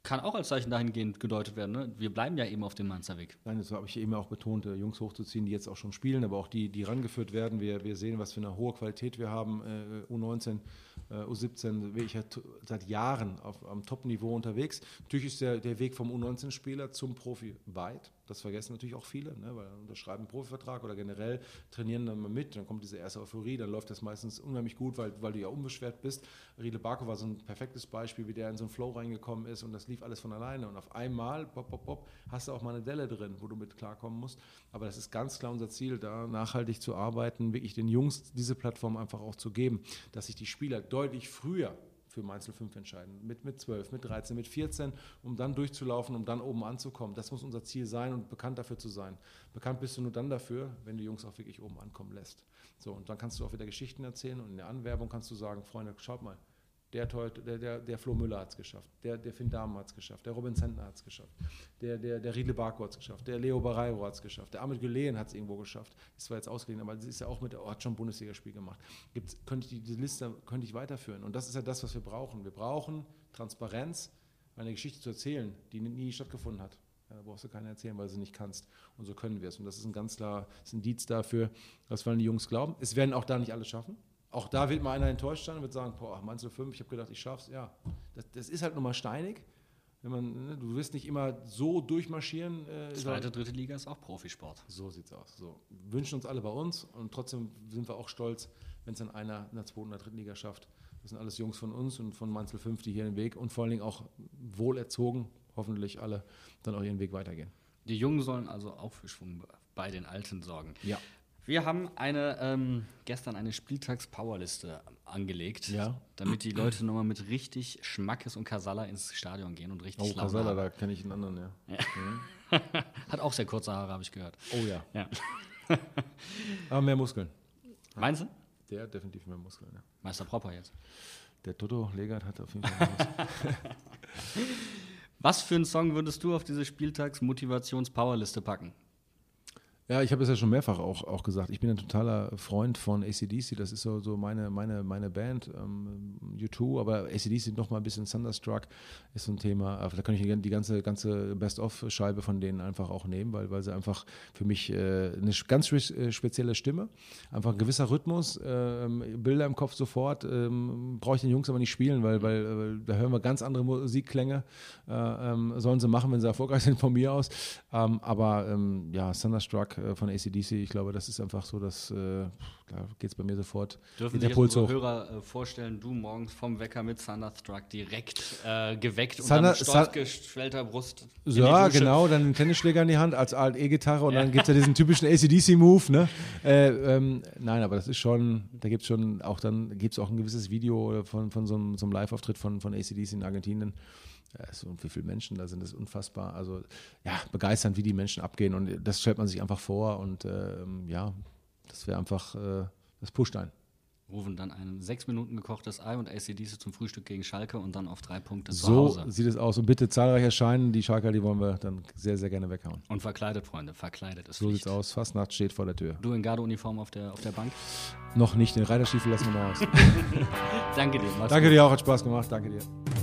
kann auch als Zeichen dahingehend gedeutet werden. Ne? Wir bleiben ja eben auf dem Mainzer Weg. Nein, das habe ich eben auch betont, äh, Jungs hochzuziehen, die jetzt auch schon spielen, aber auch die, die rangeführt werden. Wir, wir sehen, was für eine hohe Qualität wir haben. Äh, U19, äh, U17, wirklich seit Jahren auf, am Top-Niveau unterwegs. Natürlich ist der, der Weg vom U19-Spieler zum Profi weit. Das vergessen natürlich auch viele, ne? weil unterschreiben einen Profivertrag oder generell trainieren dann mal mit. Dann kommt diese erste Euphorie, dann läuft das meistens unheimlich gut, weil, weil du ja unbeschwert bist. Riedle Barco war so ein perfektes Beispiel, wie der in so einen Flow reingekommen ist und das lief alles von alleine. Und auf einmal, pop, pop, pop, hast du auch mal eine Delle drin, wo du mit klarkommen musst. Aber das ist ganz klar unser Ziel, da nachhaltig zu arbeiten, wirklich den Jungs diese Plattform einfach auch zu geben, dass sich die Spieler deutlich früher für Mainz 05 entscheiden. Mit, mit 12, mit 13, mit 14, um dann durchzulaufen, um dann oben anzukommen. Das muss unser Ziel sein und bekannt dafür zu sein. Bekannt bist du nur dann dafür, wenn du Jungs auch wirklich oben ankommen lässt. So, und dann kannst du auch wieder Geschichten erzählen und in der Anwerbung kannst du sagen, Freunde, schaut mal, der, der, der, der Flo Müller hat es geschafft, der, der Finn Dahmen hat es geschafft, der Robin Zentner hat es geschafft, der, der, der Riedle Barco hat es geschafft, der Leo Barreiro hat es geschafft, der Ahmed Gülen hat es irgendwo geschafft. Das war jetzt ausgeliehen, aber ist ja auch mit, hat schon ein Bundesligaspiel gemacht. Gibt's, könnte ich die, die Liste könnte ich weiterführen. Und das ist ja das, was wir brauchen. Wir brauchen Transparenz, eine Geschichte zu erzählen, die nie stattgefunden hat. Da brauchst du keine erzählen, weil du sie nicht kannst. Und so können wir es. Und das ist ein ganz klares Indiz dafür, dass wir an die Jungs glauben. Es werden auch da nicht alle schaffen. Auch da wird mal einer enttäuscht sein und wird sagen, boah, meinst du fünf? Ich habe gedacht, ich schaff's. Ja, das, das ist halt nun mal steinig. Wenn man, ne, du wirst nicht immer so durchmarschieren. Äh, Zweite, dritte Liga ist auch Profisport. So sieht's aus. So. Wünschen uns alle bei uns und trotzdem sind wir auch stolz, wenn es dann einer in der zweiten oder dritten Liga schafft. Das sind alles Jungs von uns und von Mainzel 5, die hier den Weg und vor allen Dingen auch wohlerzogen, hoffentlich alle, dann auch ihren Weg weitergehen. Die Jungen sollen also auch für Schwung bei den Alten sorgen. Ja. Wir haben eine, ähm, gestern eine Spieltags-Powerliste angelegt, ja. damit die Leute nochmal mit richtig Schmackes und Kasala ins Stadion gehen und richtig Oh, Kasala, da kenne ich einen anderen, ja. ja. Mhm. Hat auch sehr kurze Haare, habe ich gehört. Oh ja. ja. Aber mehr Muskeln. Meinst du? Der hat definitiv mehr Muskeln, ja. Meister Propper jetzt. Der Toto Legert hat auf jeden Fall Muskeln. Was für einen Song würdest du auf diese Spieltags-Motivations-Powerliste packen? Ja, ich habe es ja schon mehrfach auch, auch gesagt. Ich bin ein totaler Freund von ACDC. Das ist so, so meine, meine, meine Band, ähm, U2. Aber ACDC noch mal ein bisschen Thunderstruck ist so ein Thema. Da kann ich die ganze, ganze Best-of-Scheibe von denen einfach auch nehmen, weil, weil sie einfach für mich äh, eine ganz äh, spezielle Stimme, einfach ein gewisser Rhythmus, äh, Bilder im Kopf sofort. Ähm, Brauche ich den Jungs aber nicht spielen, weil, weil, weil da hören wir ganz andere Musikklänge. Äh, ähm, sollen sie machen, wenn sie erfolgreich sind von mir aus. Ähm, aber ähm, ja, Thunderstruck äh, von ACDC. Ich glaube, das ist einfach so, dass äh, da geht es bei mir sofort Dürfen sich unsere. Hörer äh, vorstellen, du morgens vom Wecker mit Thunderstruck direkt äh, geweckt und Thunder- dann stolz gestellter Brust Ja, genau, dann einen Tennisschläger in die Hand als Alt-E-Gitarre und dann gibt es ja diesen typischen ACDC-Move. Ne? Äh, ähm, nein, aber das ist schon, da gibt es schon auch dann, gibt es auch ein gewisses Video von, von so einem, so einem Live-Auftritt von, von ACDC in Argentinien. Ja, so, und wie viele Menschen da sind, das ist unfassbar. Also ja, begeisternd, wie die Menschen abgehen und das stellt man sich einfach vor und ähm, ja, das wäre einfach, äh, das pusht einen. Rufen dann ein sechs Minuten gekochtes Ei und ACDC zum Frühstück gegen Schalke und dann auf drei Punkte zu So Hause. sieht es aus und bitte zahlreich erscheinen, die Schalker, die wollen wir dann sehr, sehr gerne weghauen. Und verkleidet, Freunde, verkleidet ist So Pflicht. sieht's aus, Fastnacht steht vor der Tür. Du in Gardeuniform auf der, auf der Bank. Noch nicht, den Reiterstiefel lassen wir noch aus. Danke dir. Danke gut. dir auch, hat Spaß gemacht. Danke dir.